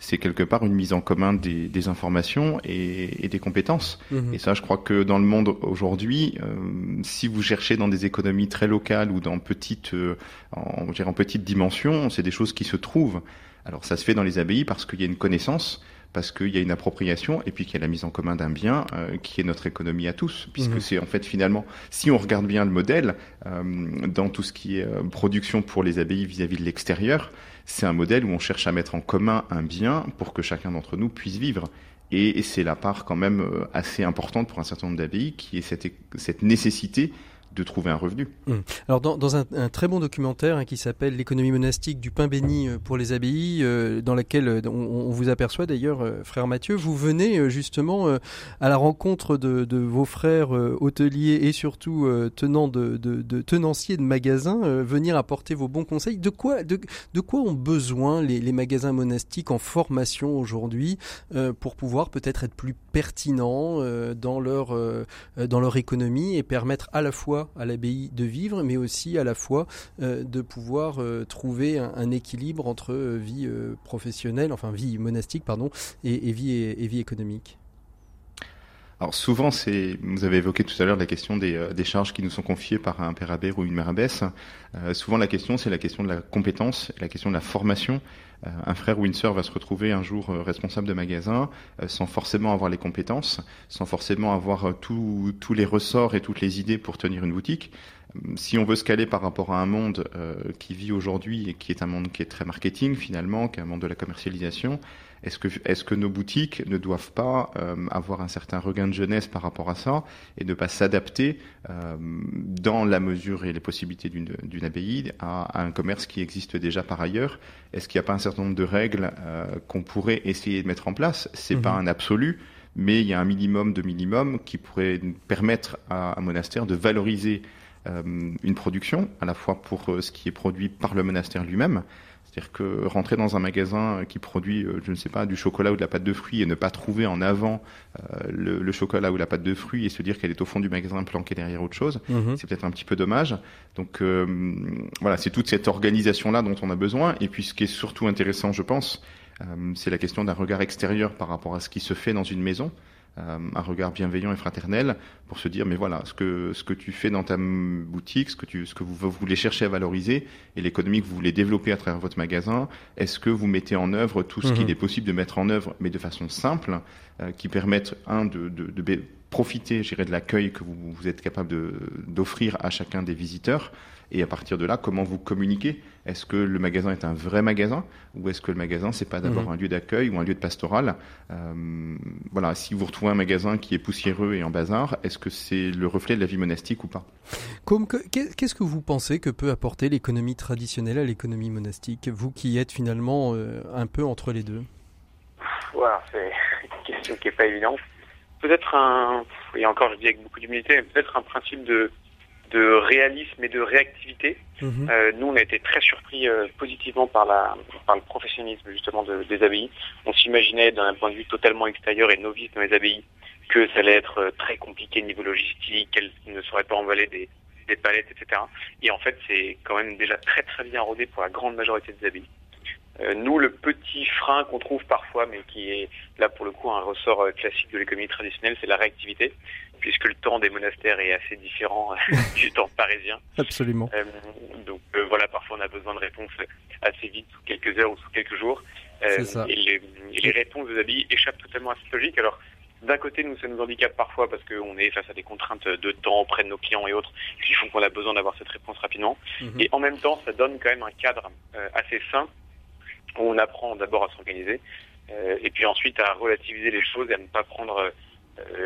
c'est quelque part une mise en commun des, des informations et, et, des compétences. Mhm. Et ça, je crois que dans le monde aujourd'hui, euh, si vous cherchez dans des économies très locales ou dans petite, euh, en, en petite dimension, c'est des choses qui se trouvent. Alors ça se fait dans les abbayes parce qu'il y a une connaissance, parce qu'il y a une appropriation et puis qu'il y a la mise en commun d'un bien euh, qui est notre économie à tous, puisque mhm. c'est en fait finalement, si on regarde bien le modèle, euh, dans tout ce qui est euh, production pour les abbayes vis-à-vis -vis de l'extérieur, c'est un modèle où on cherche à mettre en commun un bien pour que chacun d'entre nous puisse vivre. Et, c'est la part quand même euh, assez importante pour un certain nombre d'abbayes qui est cette, cette nécessité de trouver un revenu. Hum. Alors dans, un, très bon documentaire hein, qui s'appelle L'économie monastique du pain béni euh, pour les abbayes, euh, dans laquelle euh, on, vous aperçoit d'ailleurs, frère Mathieu, vous venez justement à la rencontre de, vos frères hôteliers et surtout tenants de, tenanciers de magasins, venir apporter vos bons conseils. De quoi, de quoi ont besoin les, les magasins monastiques en formation aujourd'hui pour pouvoir peut-être être plus pertinents dans leur dans leur économie et permettre à la fois à l'abbaye de vivre, mais aussi à la fois euh, de pouvoir euh, trouver un, équilibre entre euh, vie professionnelle, enfin vie monastique, pardon, et, vie, économique. Alors souvent, c'est, vous avez évoqué tout à l'heure la question des, des, charges qui nous sont confiées par un père abbé ou une mère abbesse. souvent, la question, c'est la question de la compétence, la question de la formation. Un frère ou une sœur va se retrouver un jour responsable de magasin sans forcément avoir les compétences, sans forcément avoir tous les ressorts et toutes les idées pour tenir une boutique. Si on veut se caler par rapport à un monde qui vit aujourd'hui et qui est un monde qui est très marketing finalement, qui est un monde de la commercialisation, est-ce que, est-ce que nos boutiques ne doivent pas euh, avoir un certain regain de jeunesse par rapport à ça et ne pas s'adapter euh, dans la mesure et les possibilités d'une, abbaye à, un commerce qui existe déjà par ailleurs? Est-ce qu'il n'y a pas un certain nombre de règles euh, qu'on pourrait essayer de mettre en place? C'est pas mhm. un absolu, mais il y a un minimum de minimum qui pourrait permettre à un monastère de valoriser une production, à la fois pour ce qui est produit par le monastère lui-même, c'est-à-dire que rentrer dans un magasin qui produit, euh, je ne sais pas, du chocolat ou de la pâte de fruits et ne pas trouver en avant euh, le, chocolat ou la pâte de fruits et se dire qu'elle est au fond du magasin planquée derrière autre chose, mhm. c'est peut-être un petit peu dommage. Donc euh, voilà, c'est toute cette organisation-là dont on a besoin. Et puis ce qui est surtout intéressant, je pense, c'est la question d'un regard extérieur par rapport à ce qui se fait dans une maison. Euh, un regard bienveillant et fraternel pour se dire mais voilà ce que ce que tu fais dans ta boutique, ce que tu ce que vous voulez chercher à valoriser et l'économie que vous voulez développer à travers votre magasin, est-ce que vous mettez en œuvre tout ce qu'il mhm. est possible de mettre en œuvre mais de façon simple euh, qui permettent un de, de, de profiter, j'irai de l'accueil que vous, vous, êtes capable d'offrir à chacun des visiteurs et à partir de là, comment vous communiquez? Est-ce que le magasin est un vrai magasin ou est-ce que le magasin c'est pas d'abord mhm. un lieu d'accueil ou un lieu de pastoral? Euh, Voilà, si vous retrouvez un magasin qui est poussiéreux et en bazar, est-ce que c'est le reflet de la vie monastique ou pas? Qu'est-ce que vous pensez que peut apporter l'économie traditionnelle à l'économie monastique? Vous qui êtes finalement euh, un peu entre les deux. Voilà, c'est une question qui est pas évidente. Peut-être un, et encore je dis avec beaucoup d'humilité, peut-être un principe de de réalisme et de réactivité. Mhm. Euh, nous, on a été très surpris euh, positivement par, la, par le professionnalisme justement de, des abbayes. On s'imaginait d'un point de vue totalement extérieur et novice dans les abbayes que ça allait être euh, très compliqué niveau logistique, qu'elles ne sauraient pas emballer des, des palettes, etc. Et en fait, c'est quand même déjà très très bien rodé pour la grande majorité des abbayes. Euh, nous, le petit frein qu'on trouve parfois, mais qui est là pour le coup un ressort euh, classique de l'économie traditionnelle, c'est la réactivité, puisque le temps des monastères est assez différent euh, (laughs) du temps parisien. Absolument. donc voilà, parfois on a besoin de réponses assez vite, sous quelques heures ou sous quelques jours. Ça. Et, les, les, réponses des habits échappent totalement à cette logique. Alors d'un côté, nous, ça nous handicape parfois parce qu'on est face à des contraintes de temps auprès de nos clients et autres qui font qu'on a besoin d'avoir cette réponse rapidement. Mhm. Et en même temps, ça donne quand même un cadre assez sain on apprend d'abord à s'organiser euh, et puis ensuite à relativiser les choses et à ne pas prendre euh,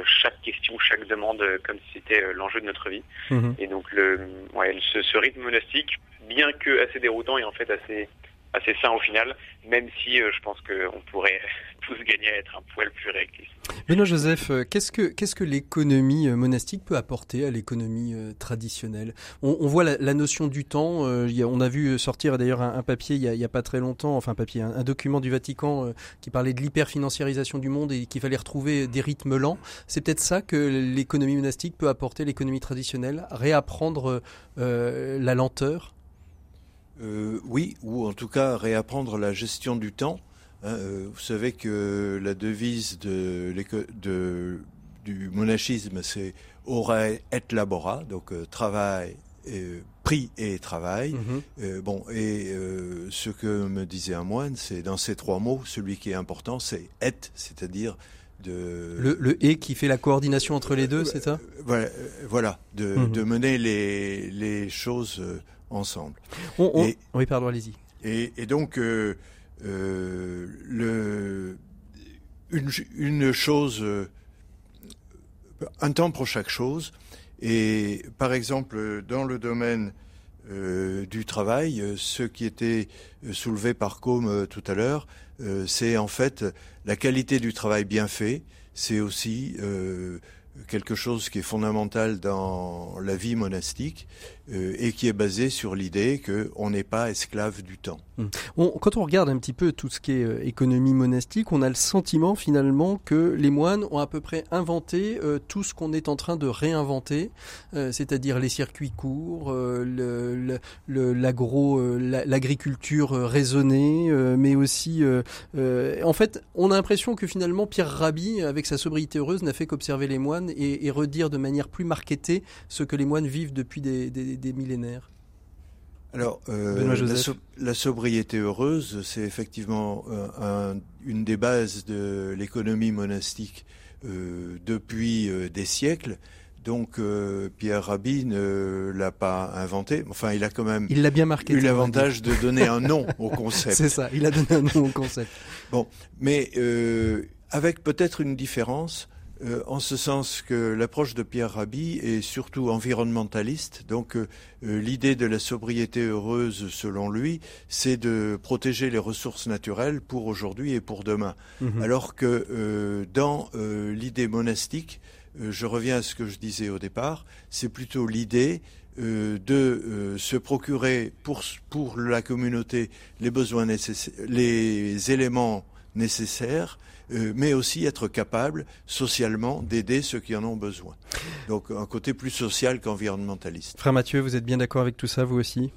chaque question, chaque demande comme si c'était euh, l'enjeu de notre vie. Mhm. Et donc le, ouais, ce, ce, rythme monastique, bien que assez déroutant, est en fait assez assez sain au final, même si je pense qu'on pourrait (laughs) tous gagner à être un poil plus. Benoît Joseph, euh, qu'est-ce que, l'économie euh, monastique peut apporter à l'économie euh, traditionnelle? On, voit la, notion du temps, on a vu sortir d'ailleurs un, papier il n'y a, pas très longtemps, enfin un papier, un, document du Vatican qui parlait de l'hyperfinanciarisation du monde et qu'il fallait retrouver des rythmes lents. C'est peut-être ça que l'économie monastique peut apporter l'économie traditionnelle, réapprendre la lenteur? Oui, ou en tout cas réapprendre la gestion du temps Hein, euh, vous savez que la devise de, de du monachisme, c'est ora et labora, donc euh, travail, euh, prix et travail. Mhm. bon, et ce que me disait un moine, c'est dans ces trois mots, celui qui est important, c'est et, c'est-à-dire de le, le, et qui fait la coordination entre les deux, c'est ça? Voilà, voilà de, mhm. de, mener les, les choses ensemble. oui, pardon, allez-y. Et, et, donc euh, le, une, une, chose, euh, un temps pour chaque chose. Et par exemple, dans le domaine euh, du travail, ce qui était soulevé par Com tout à l'heure, c'est en fait la qualité du travail bien fait. C'est aussi quelque chose qui est fondamental dans la vie monastique euh, et qui est basé sur l'idée qu'on n'est pas esclave du temps. Hum. quand on regarde un petit peu tout ce qui est euh, économie monastique, on a le sentiment finalement que les moines ont à peu près inventé euh, tout ce qu'on est en train de réinventer, c'est-à-dire les circuits courts, l'agro, l'agriculture raisonnée, mais aussi, en fait, on a l'impression que finalement Pierre Rabhi, avec sa sobriété heureuse, n'a fait qu'observer les moines et, redire de manière plus marketée ce que les moines vivent depuis des, millénaires alors, euh, la, sobriété heureuse, c'est effectivement euh, une des bases de l'économie monastique euh, depuis des siècles. Donc Pierre Rabhi ne l'a pas inventé. Enfin, il a quand même il l'a bien marqué, eu l'avantage de donner un nom au (laughs) concept. C'est ça, il a donné un nom au concept. Bon, mais avec peut-être une différence euh, en ce sens que l'approche de Pierre Rabhi est surtout environnementaliste. Donc euh, euh, l'idée de la sobriété heureuse, selon lui, c'est de protéger les ressources naturelles pour aujourd'hui et pour demain. Mhm. Alors que dans l'idée monastique, je reviens à ce que je disais au départ, c'est plutôt l'idée de se procurer pour, pour la communauté les besoins nécessaires, les éléments nécessaires mais aussi être capable socialement d'aider ceux qui en ont besoin. Donc un côté plus social qu'environnementaliste. Frère Mathieu, vous êtes bien d'accord avec tout ça, vous aussi?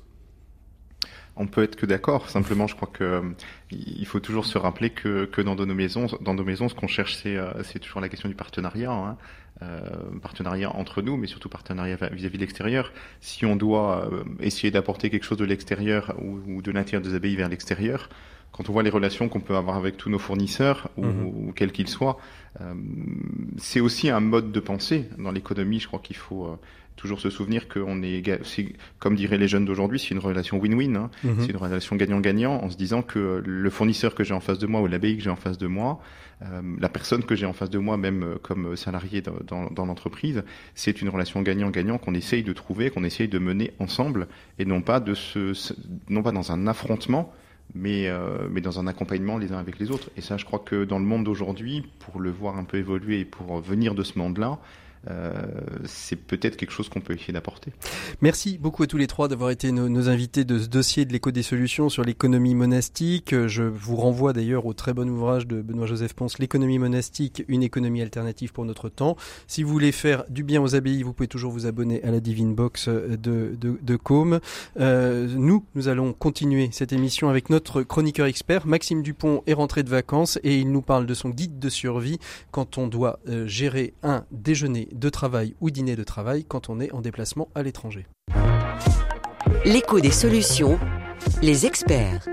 On peut être que d'accord. Simplement, je crois que euh, il faut toujours se rappeler que, que dans nos maisons, dans nos maisons, ce qu'on cherche, c'est euh, c'est toujours la question du partenariat, hein. partenariat entre nous, mais surtout partenariat vis-à-vis de l'extérieur. Si on doit essayer d'apporter quelque chose de l'extérieur ou, ou, de l'intérieur des abbayes vers l'extérieur, quand on voit les relations qu'on peut avoir avec tous nos fournisseurs, ou, mhm. quels qu'ils soient, euh, c'est aussi un mode de pensée. Dans l'économie, je crois qu'il faut euh, toujours se souvenir qu'on est, comme diraient les jeunes d'aujourd'hui, c'est une relation win-win. Hein. Mhm. C'est une relation gagnant-gagnant en se disant que le fournisseur que j'ai en face de moi ou l'abbaye que j'ai en face de moi, euh, la personne que j'ai en face de moi, même comme salarié dans, dans l'entreprise, c'est une relation gagnant-gagnant qu'on essaye de trouver, qu'on essaye de mener ensemble et non pas de se, non pas dans un affrontement, mais, euh, mais dans un accompagnement les uns avec les autres. Et ça, je crois que dans le monde d'aujourd'hui, pour le voir un peu évoluer et pour venir de ce monde-là, c'est peut-être quelque chose qu'on peut essayer d'apporter. Merci beaucoup à tous les trois d'avoir été nos, invités de ce dossier de l'éco des solutions sur l'économie monastique. Je vous renvoie d'ailleurs au très bon ouvrage de Benoît-Joseph Ponce, L'économie monastique, une économie alternative pour notre temps. Si vous voulez faire du bien aux abbayes, vous pouvez toujours vous abonner à la Divine Box de, de, de. Euh, nous, nous allons continuer cette émission avec notre chroniqueur expert. Maxime Dupont est rentré de vacances et il nous parle de son guide de survie quand on doit euh, gérer un déjeuner de travail ou dîner de travail quand on est en déplacement à l'étranger. L'écho des solutions, les experts.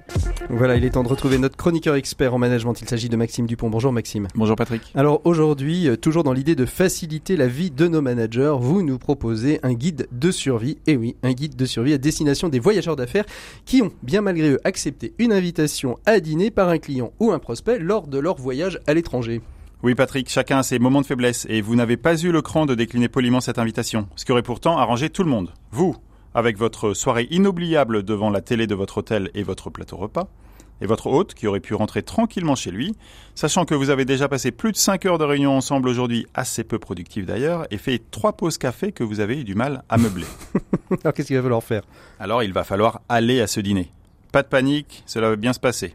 Voilà, il est temps de retrouver notre chroniqueur expert en management. Il s'agit de Maxime Dupont. Bonjour Maxime. Bonjour Patrick. Alors aujourd'hui, euh, toujours dans l'idée de faciliter la vie de nos managers, vous nous proposez un guide de survie. Et oui, un guide de survie à destination des voyageurs d'affaires qui ont, bien malgré eux, accepté une invitation à dîner par un client ou un prospect lors de leur voyage à l'étranger. Oui, Patrick, chacun a ses moments de faiblesse et vous n'avez pas eu le cran de décliner poliment cette invitation, ce qui aurait pourtant arrangé tout le monde. Vous, avec votre soirée inoubliable devant la télé de votre hôtel et votre plateau repas, et votre hôte qui aurait pu rentrer tranquillement chez lui, sachant que vous avez déjà passé plus de 5 heures de réunion ensemble aujourd'hui, assez peu productif d'ailleurs, et fait trois pauses café que vous avez eu du mal à meubler. (laughs) Alors qu'est-ce qu'il va falloir faire? Alors il va falloir aller à ce dîner. Pas de panique, cela va bien se passer.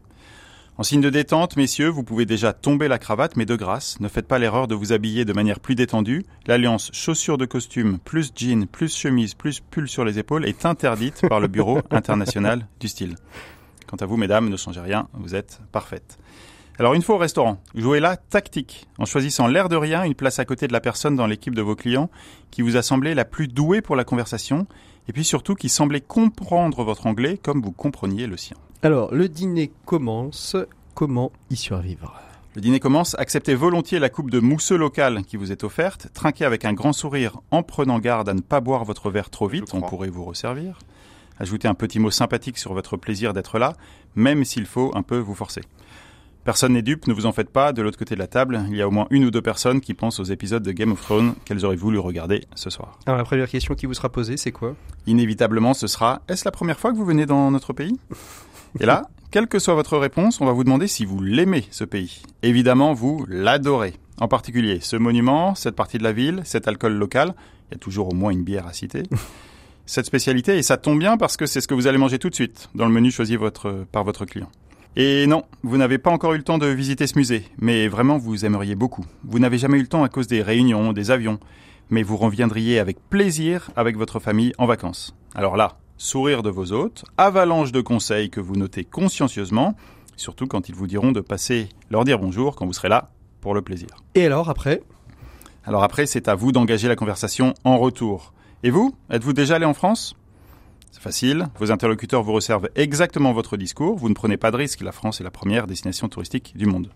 En signe de détente, messieurs, vous pouvez déjà tomber la cravate, mais de grâce, ne faites pas l'erreur de vous habiller de manière plus détendue. L'alliance chaussures de costume plus jean plus chemise plus pull sur les épaules est interdite par le Bureau (laughs) international du style. Quant à vous, mesdames, ne changez rien, vous êtes parfaites. Alors une fois au restaurant, jouez la tactique, en choisissant l'air de rien une place à côté de la personne dans l'équipe de vos clients qui vous a semblé la plus douée pour la conversation, et puis surtout qui semblait comprendre votre anglais comme vous compreniez le sien. Alors, le dîner commence. Comment y survivre le dîner commence, acceptez volontiers la coupe de mousseux local qui vous est offerte, trinquez avec un grand sourire en prenant garde à ne pas boire votre verre trop vite, on pourrait vous resservir. Ajoutez un petit mot sympathique sur votre plaisir d'être là, même s'il faut un peu vous forcer. Personne n'est dupe, ne vous en faites pas, de l'autre côté de la table, il y a au moins une ou deux personnes qui pensent aux épisodes de Game of Thrones qu'elles auraient voulu regarder ce soir. Alors la première question qui vous sera posée, c'est quoi? Inévitablement, ce sera Est-ce la première fois que vous venez dans notre pays? Et là, quelle que soit votre réponse, on va vous demander si vous l'aimez, ce pays. Évidemment, vous l'adorez. En particulier, ce monument, cette partie de la ville, cet alcool local, il y a toujours au moins une bière à citer. cette spécialité, et ça tombe bien parce que c'est ce que vous allez manger tout de suite, dans le menu choisi par votre client. Et non, vous n'avez pas encore eu le temps de visiter ce musée, mais vraiment vous aimeriez beaucoup. Vous n'avez jamais eu le temps à cause des réunions, des avions, mais vous reviendriez avec plaisir avec votre famille en vacances. Alors là, sourire de vos hôtes, avalanche de conseils que vous notez consciencieusement, surtout quand ils vous diront de passer leur dire bonjour quand vous serez là pour le plaisir. Et alors après? Alors après, c'est à vous d'engager la conversation en retour. Et vous Êtes-vous déjà allé en France? C'est facile, vos interlocuteurs vous reservent exactement votre discours, vous ne prenez pas de risque, la France est la première destination touristique du monde.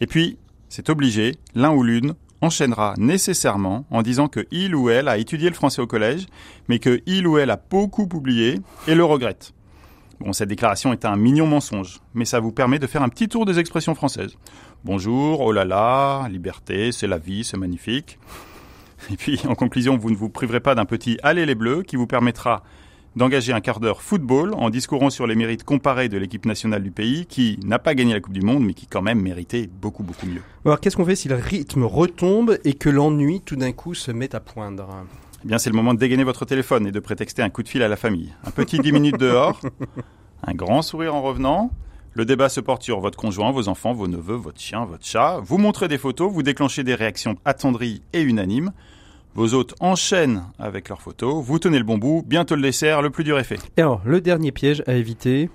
Et puis, c'est obligé, l'un ou l'une enchaînera nécessairement en disant que il ou elle a étudié le français au collège, mais que il ou elle a beaucoup oublié et le regrette. Bon, cette déclaration est un mignon mensonge, mais ça vous permet de faire un petit tour des expressions françaises. Bonjour, oh là là, liberté, c'est la vie, c'est magnifique. Et puis, en conclusion, vous ne vous priverez pas d'un petit Allez les Bleus qui vous permettra d'engager un quart d'heure football en discourant sur les mérites comparés de l'équipe nationale du pays qui n'a pas gagné la Coupe du Monde mais qui quand même méritait beaucoup beaucoup mieux. Alors qu'est-ce qu'on fait si le rythme retombe et que l'ennui tout d'un coup se met à poindre? Eh bien c'est le moment de dégainer votre téléphone et de prétexter un coup de fil à la famille. Un petit 10 minutes dehors, un grand sourire en revenant, le débat se porte sur votre conjoint, vos enfants, vos neveux, votre chien, votre chat. Vous montrez des photos, vous déclenchez des réactions attendries et unanimes. Vos hôtes enchaînent avec leurs photos, vous tenez le bon bout, bientôt le dessert, le plus dur est fait. Et alors, le dernier piège à éviter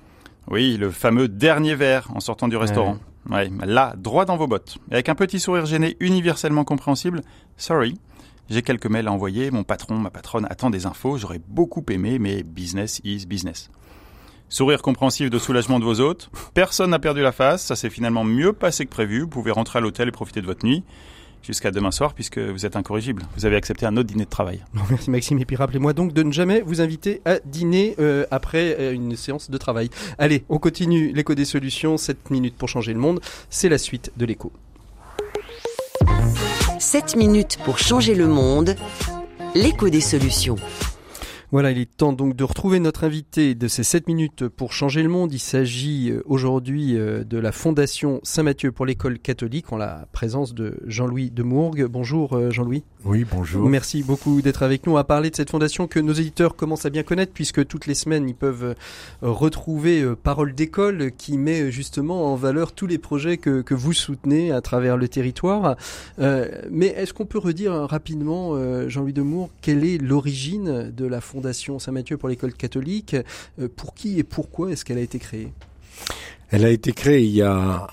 Oui, le fameux dernier verre en sortant du restaurant. Ouais. là, droit dans vos bottes. avec un petit sourire gêné universellement compréhensible, sorry, j'ai quelques mails à envoyer, mon patron, ma patronne attend des infos, j'aurais beaucoup aimé, mais business is business. Sourire compréhensif de soulagement de vos hôtes, personne n'a perdu la face, ça s'est finalement mieux passé que prévu, vous pouvez rentrer à l'hôtel et profiter de votre nuit jusqu'à demain soir puisque vous êtes incorrigible. Vous avez accepté un autre dîner de travail. Merci Maxime et puis rappelez-moi donc de ne jamais vous inviter à dîner euh, après euh, une séance de travail. Allez, on continue l'écho des solutions, 7 minutes pour changer le monde, c'est la suite de l'écho. 7 minutes pour changer le monde, l'écho des solutions. Voilà, il est temps donc de retrouver notre invité de ces 7 minutes pour changer le monde. Il s'agit euh, aujourd'hui euh, de la Fondation Saint-Mathieu pour l'école catholique en la présence de Jean-Louis Demourgue. Bonjour euh, Jean-Louis. Oui, bonjour. Merci beaucoup d'être avec nous à parler de cette fondation que nos éditeurs commencent à bien connaître puisque toutes les semaines ils peuvent retrouver Parole d'école qui met justement en valeur tous les projets que, que vous soutenez à travers le territoire. mais est-ce qu'on peut redire rapidement, Jean-Louis Demourgue, quelle est l'origine de la fondation Fondation Saint-Mathieu pour l'école catholique. Euh, pour qui et pourquoi est-ce qu'elle a été créée? Elle a été créée il y a,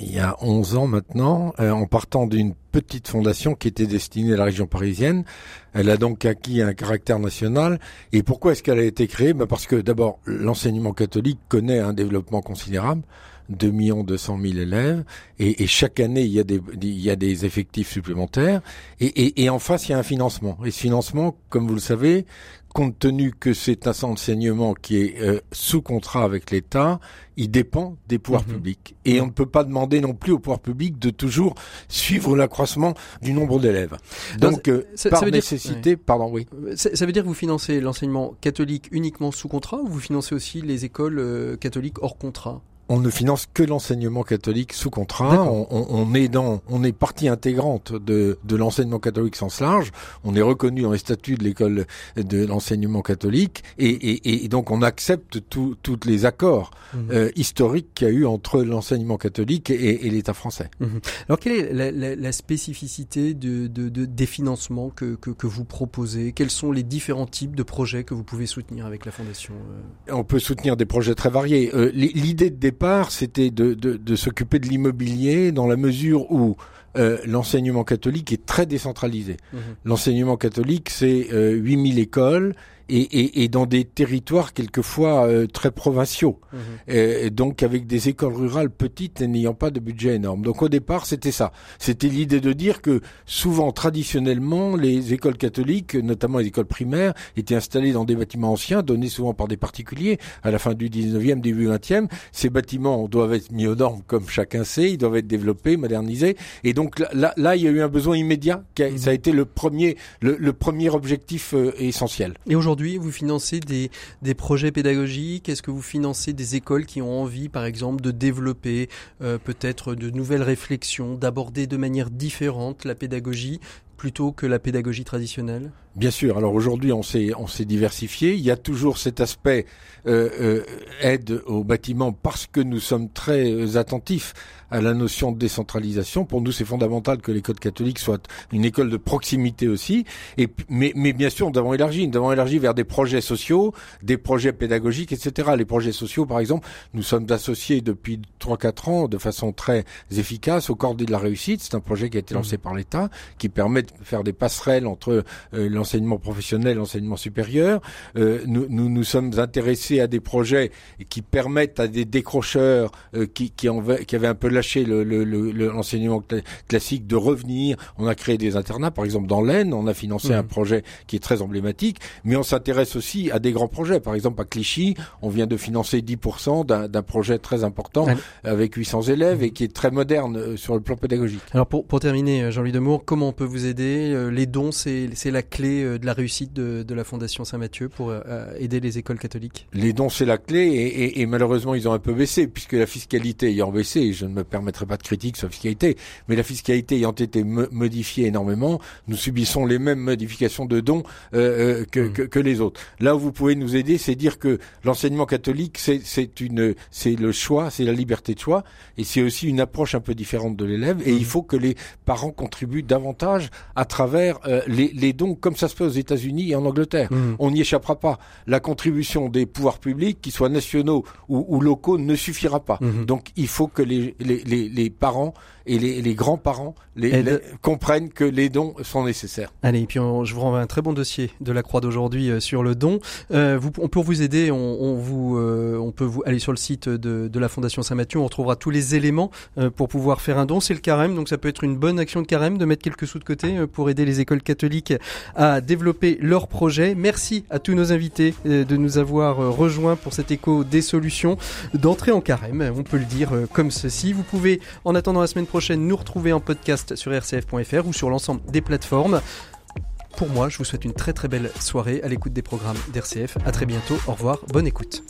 il y a 11 ans maintenant, euh, en partant d'une petite fondation qui était destinée à la région parisienne. Elle a donc acquis un caractère national. Et pourquoi est-ce qu'elle a été créée? Ben Parce que d'abord, l'enseignement catholique connaît un développement considérable. 2 millions 200 000 élèves et, chaque année il y a des il y a des effectifs supplémentaires et en face il y a un financement et ce financement comme vous le savez compte tenu que c'est un enseignement qui est euh, sous contrat avec l'État, il dépend des pouvoirs mhm. publics. Et on ne peut pas demander non plus aux pouvoirs publics de toujours suivre l'accroissement du nombre d'élèves. Donc, euh, par nécessité, pardon, oui. Ça, veut dire que vous financez l'enseignement catholique uniquement sous contrat ou vous financez aussi les écoles euh, catholiques hors contrat? On ne finance que l'enseignement catholique sous contrat. On, est dans, on est partie intégrante de, de l'enseignement catholique sans large. On est reconnu dans les statuts de l'école de l'enseignement catholique et, et, donc on accepte tous les accords mhm. euh, historiques qu'il y a eu entre l'enseignement catholique et, l'État français. Mhm. Alors quelle est la, la, spécificité de, de, de, des financements que, que, que, vous proposez? Quels sont les différents types de projets que vous pouvez soutenir avec la fondation euh? On peut soutenir des projets très variés. Euh, l'idée de part, c'était de, de, s'occuper de l'immobilier dans la mesure où euh, l'enseignement catholique est très décentralisé. Mmh l'enseignement catholique, c'est euh, 8000 écoles et, et, et, dans des territoires quelquefois euh, très provinciaux, mmh. et, donc avec des écoles rurales petites et n'ayant pas de budget énorme. Donc au départ, c'était ça. C'était l'idée de dire que souvent, traditionnellement, les écoles catholiques, notamment les écoles primaires, étaient installées dans des bâtiments anciens, donnés souvent par des particuliers à la fin du 19e, début 20e. Ces bâtiments doivent être mis aux normes, comme chacun sait, ils doivent être développés, modernisés. Et donc là, là, il y a eu un besoin immédiat. Qui Ça a été le premier, le, le premier objectif euh, essentiel. Et aujourd'hui, vous financez des, des projets pédagogiques? Est-ce que vous financez des écoles qui ont envie, par exemple, de développer euh, peut-être de nouvelles réflexions, d'aborder de manière différente la pédagogie plutôt que la pédagogie traditionnelle? Bien sûr. Alors aujourd'hui, on s'est on s'est diversifié. Il y a toujours cet aspect euh, euh, aide au bâtiment parce que nous sommes très euh, attentifs à la notion de décentralisation. Pour nous, c'est fondamental que l'école catholique soit une école de proximité aussi. Et mais mais bien sûr, nous avons élargi, nous avons élargi vers des projets sociaux, des projets pédagogiques, etc. Les projets sociaux, par exemple, nous sommes associés depuis 3-4 ans de façon très efficace au Cordée de la réussite. C'est un projet qui a été lancé mmh. par l'État, qui permet de faire des passerelles entre euh, l'enseignement professionnel, l'enseignement supérieur. Euh, nous, nous, nous sommes intéressés à des projets qui permettent à des décrocheurs euh, qui, qui, en, qui, avaient un peu lâché l'enseignement le, le, classique de revenir. On a créé des internats, par exemple dans l'Aisne, on a financé un mmh. projet qui est très emblématique, mais on s'intéresse aussi à des grands projets. Par exemple à Clichy, on vient de financer 10% d'un projet très important avec 800 élèves et qui est très moderne euh, sur le plan pédagogique. Alors pour, pour terminer, Jean-Louis Demour, comment on peut vous aider Les dons, c'est la clé euh, de la réussite de, de la Fondation Saint-Mathieu pour euh, aider les écoles catholiques Les dons, c'est la clé et, et, et, malheureusement, ils ont un peu baissé puisque la fiscalité ayant baissé, je ne me permettrai pas de critique sur la fiscalité, mais la fiscalité ayant été modifiée énormément, nous subissons les mêmes modifications de dons euh, que, mmh. que, que, les autres. Là où vous pouvez nous aider, c'est dire que l'enseignement catholique, c'est une, c'est le choix, c'est la liberté de choix et c'est aussi une approche un peu différente de l'élève et mmh. il faut que les parents contribuent davantage à travers les, les dons comme ça se fait aux États-Unis et en Angleterre. Mmh. On n'y échappera pas. La contribution des pouvoirs publics, qu'ils soient nationaux ou, locaux, ne suffira pas. Mmh. Donc il faut que les, les, les parents et les, les grands-parents comprennent que les dons sont nécessaires. Allez, et puis je vous renvoie un très bon dossier de la Croix d'aujourd'hui euh, sur le don. Euh, vous, on peut vous aider, on, on vous, euh, on peut vous aller sur le site de, de la Fondation Saint-Mathieu, on retrouvera tous les éléments pour pouvoir faire un don. C'est le carême, donc ça peut être une bonne action de carême de mettre quelques sous de côté pour aider les écoles catholiques développer leurs projets. Merci à tous nos invités de nous avoir rejoints pour cet écho des solutions d'entrée en carême, on peut le dire comme ceci. Vous pouvez, en attendant la semaine prochaine, nous retrouver en podcast sur rcf.fr ou sur l'ensemble des plateformes. pour moi, je vous souhaite une très très belle soirée à l'écoute des programmes d'RCF. À très bientôt. Au revoir. Bonne écoute.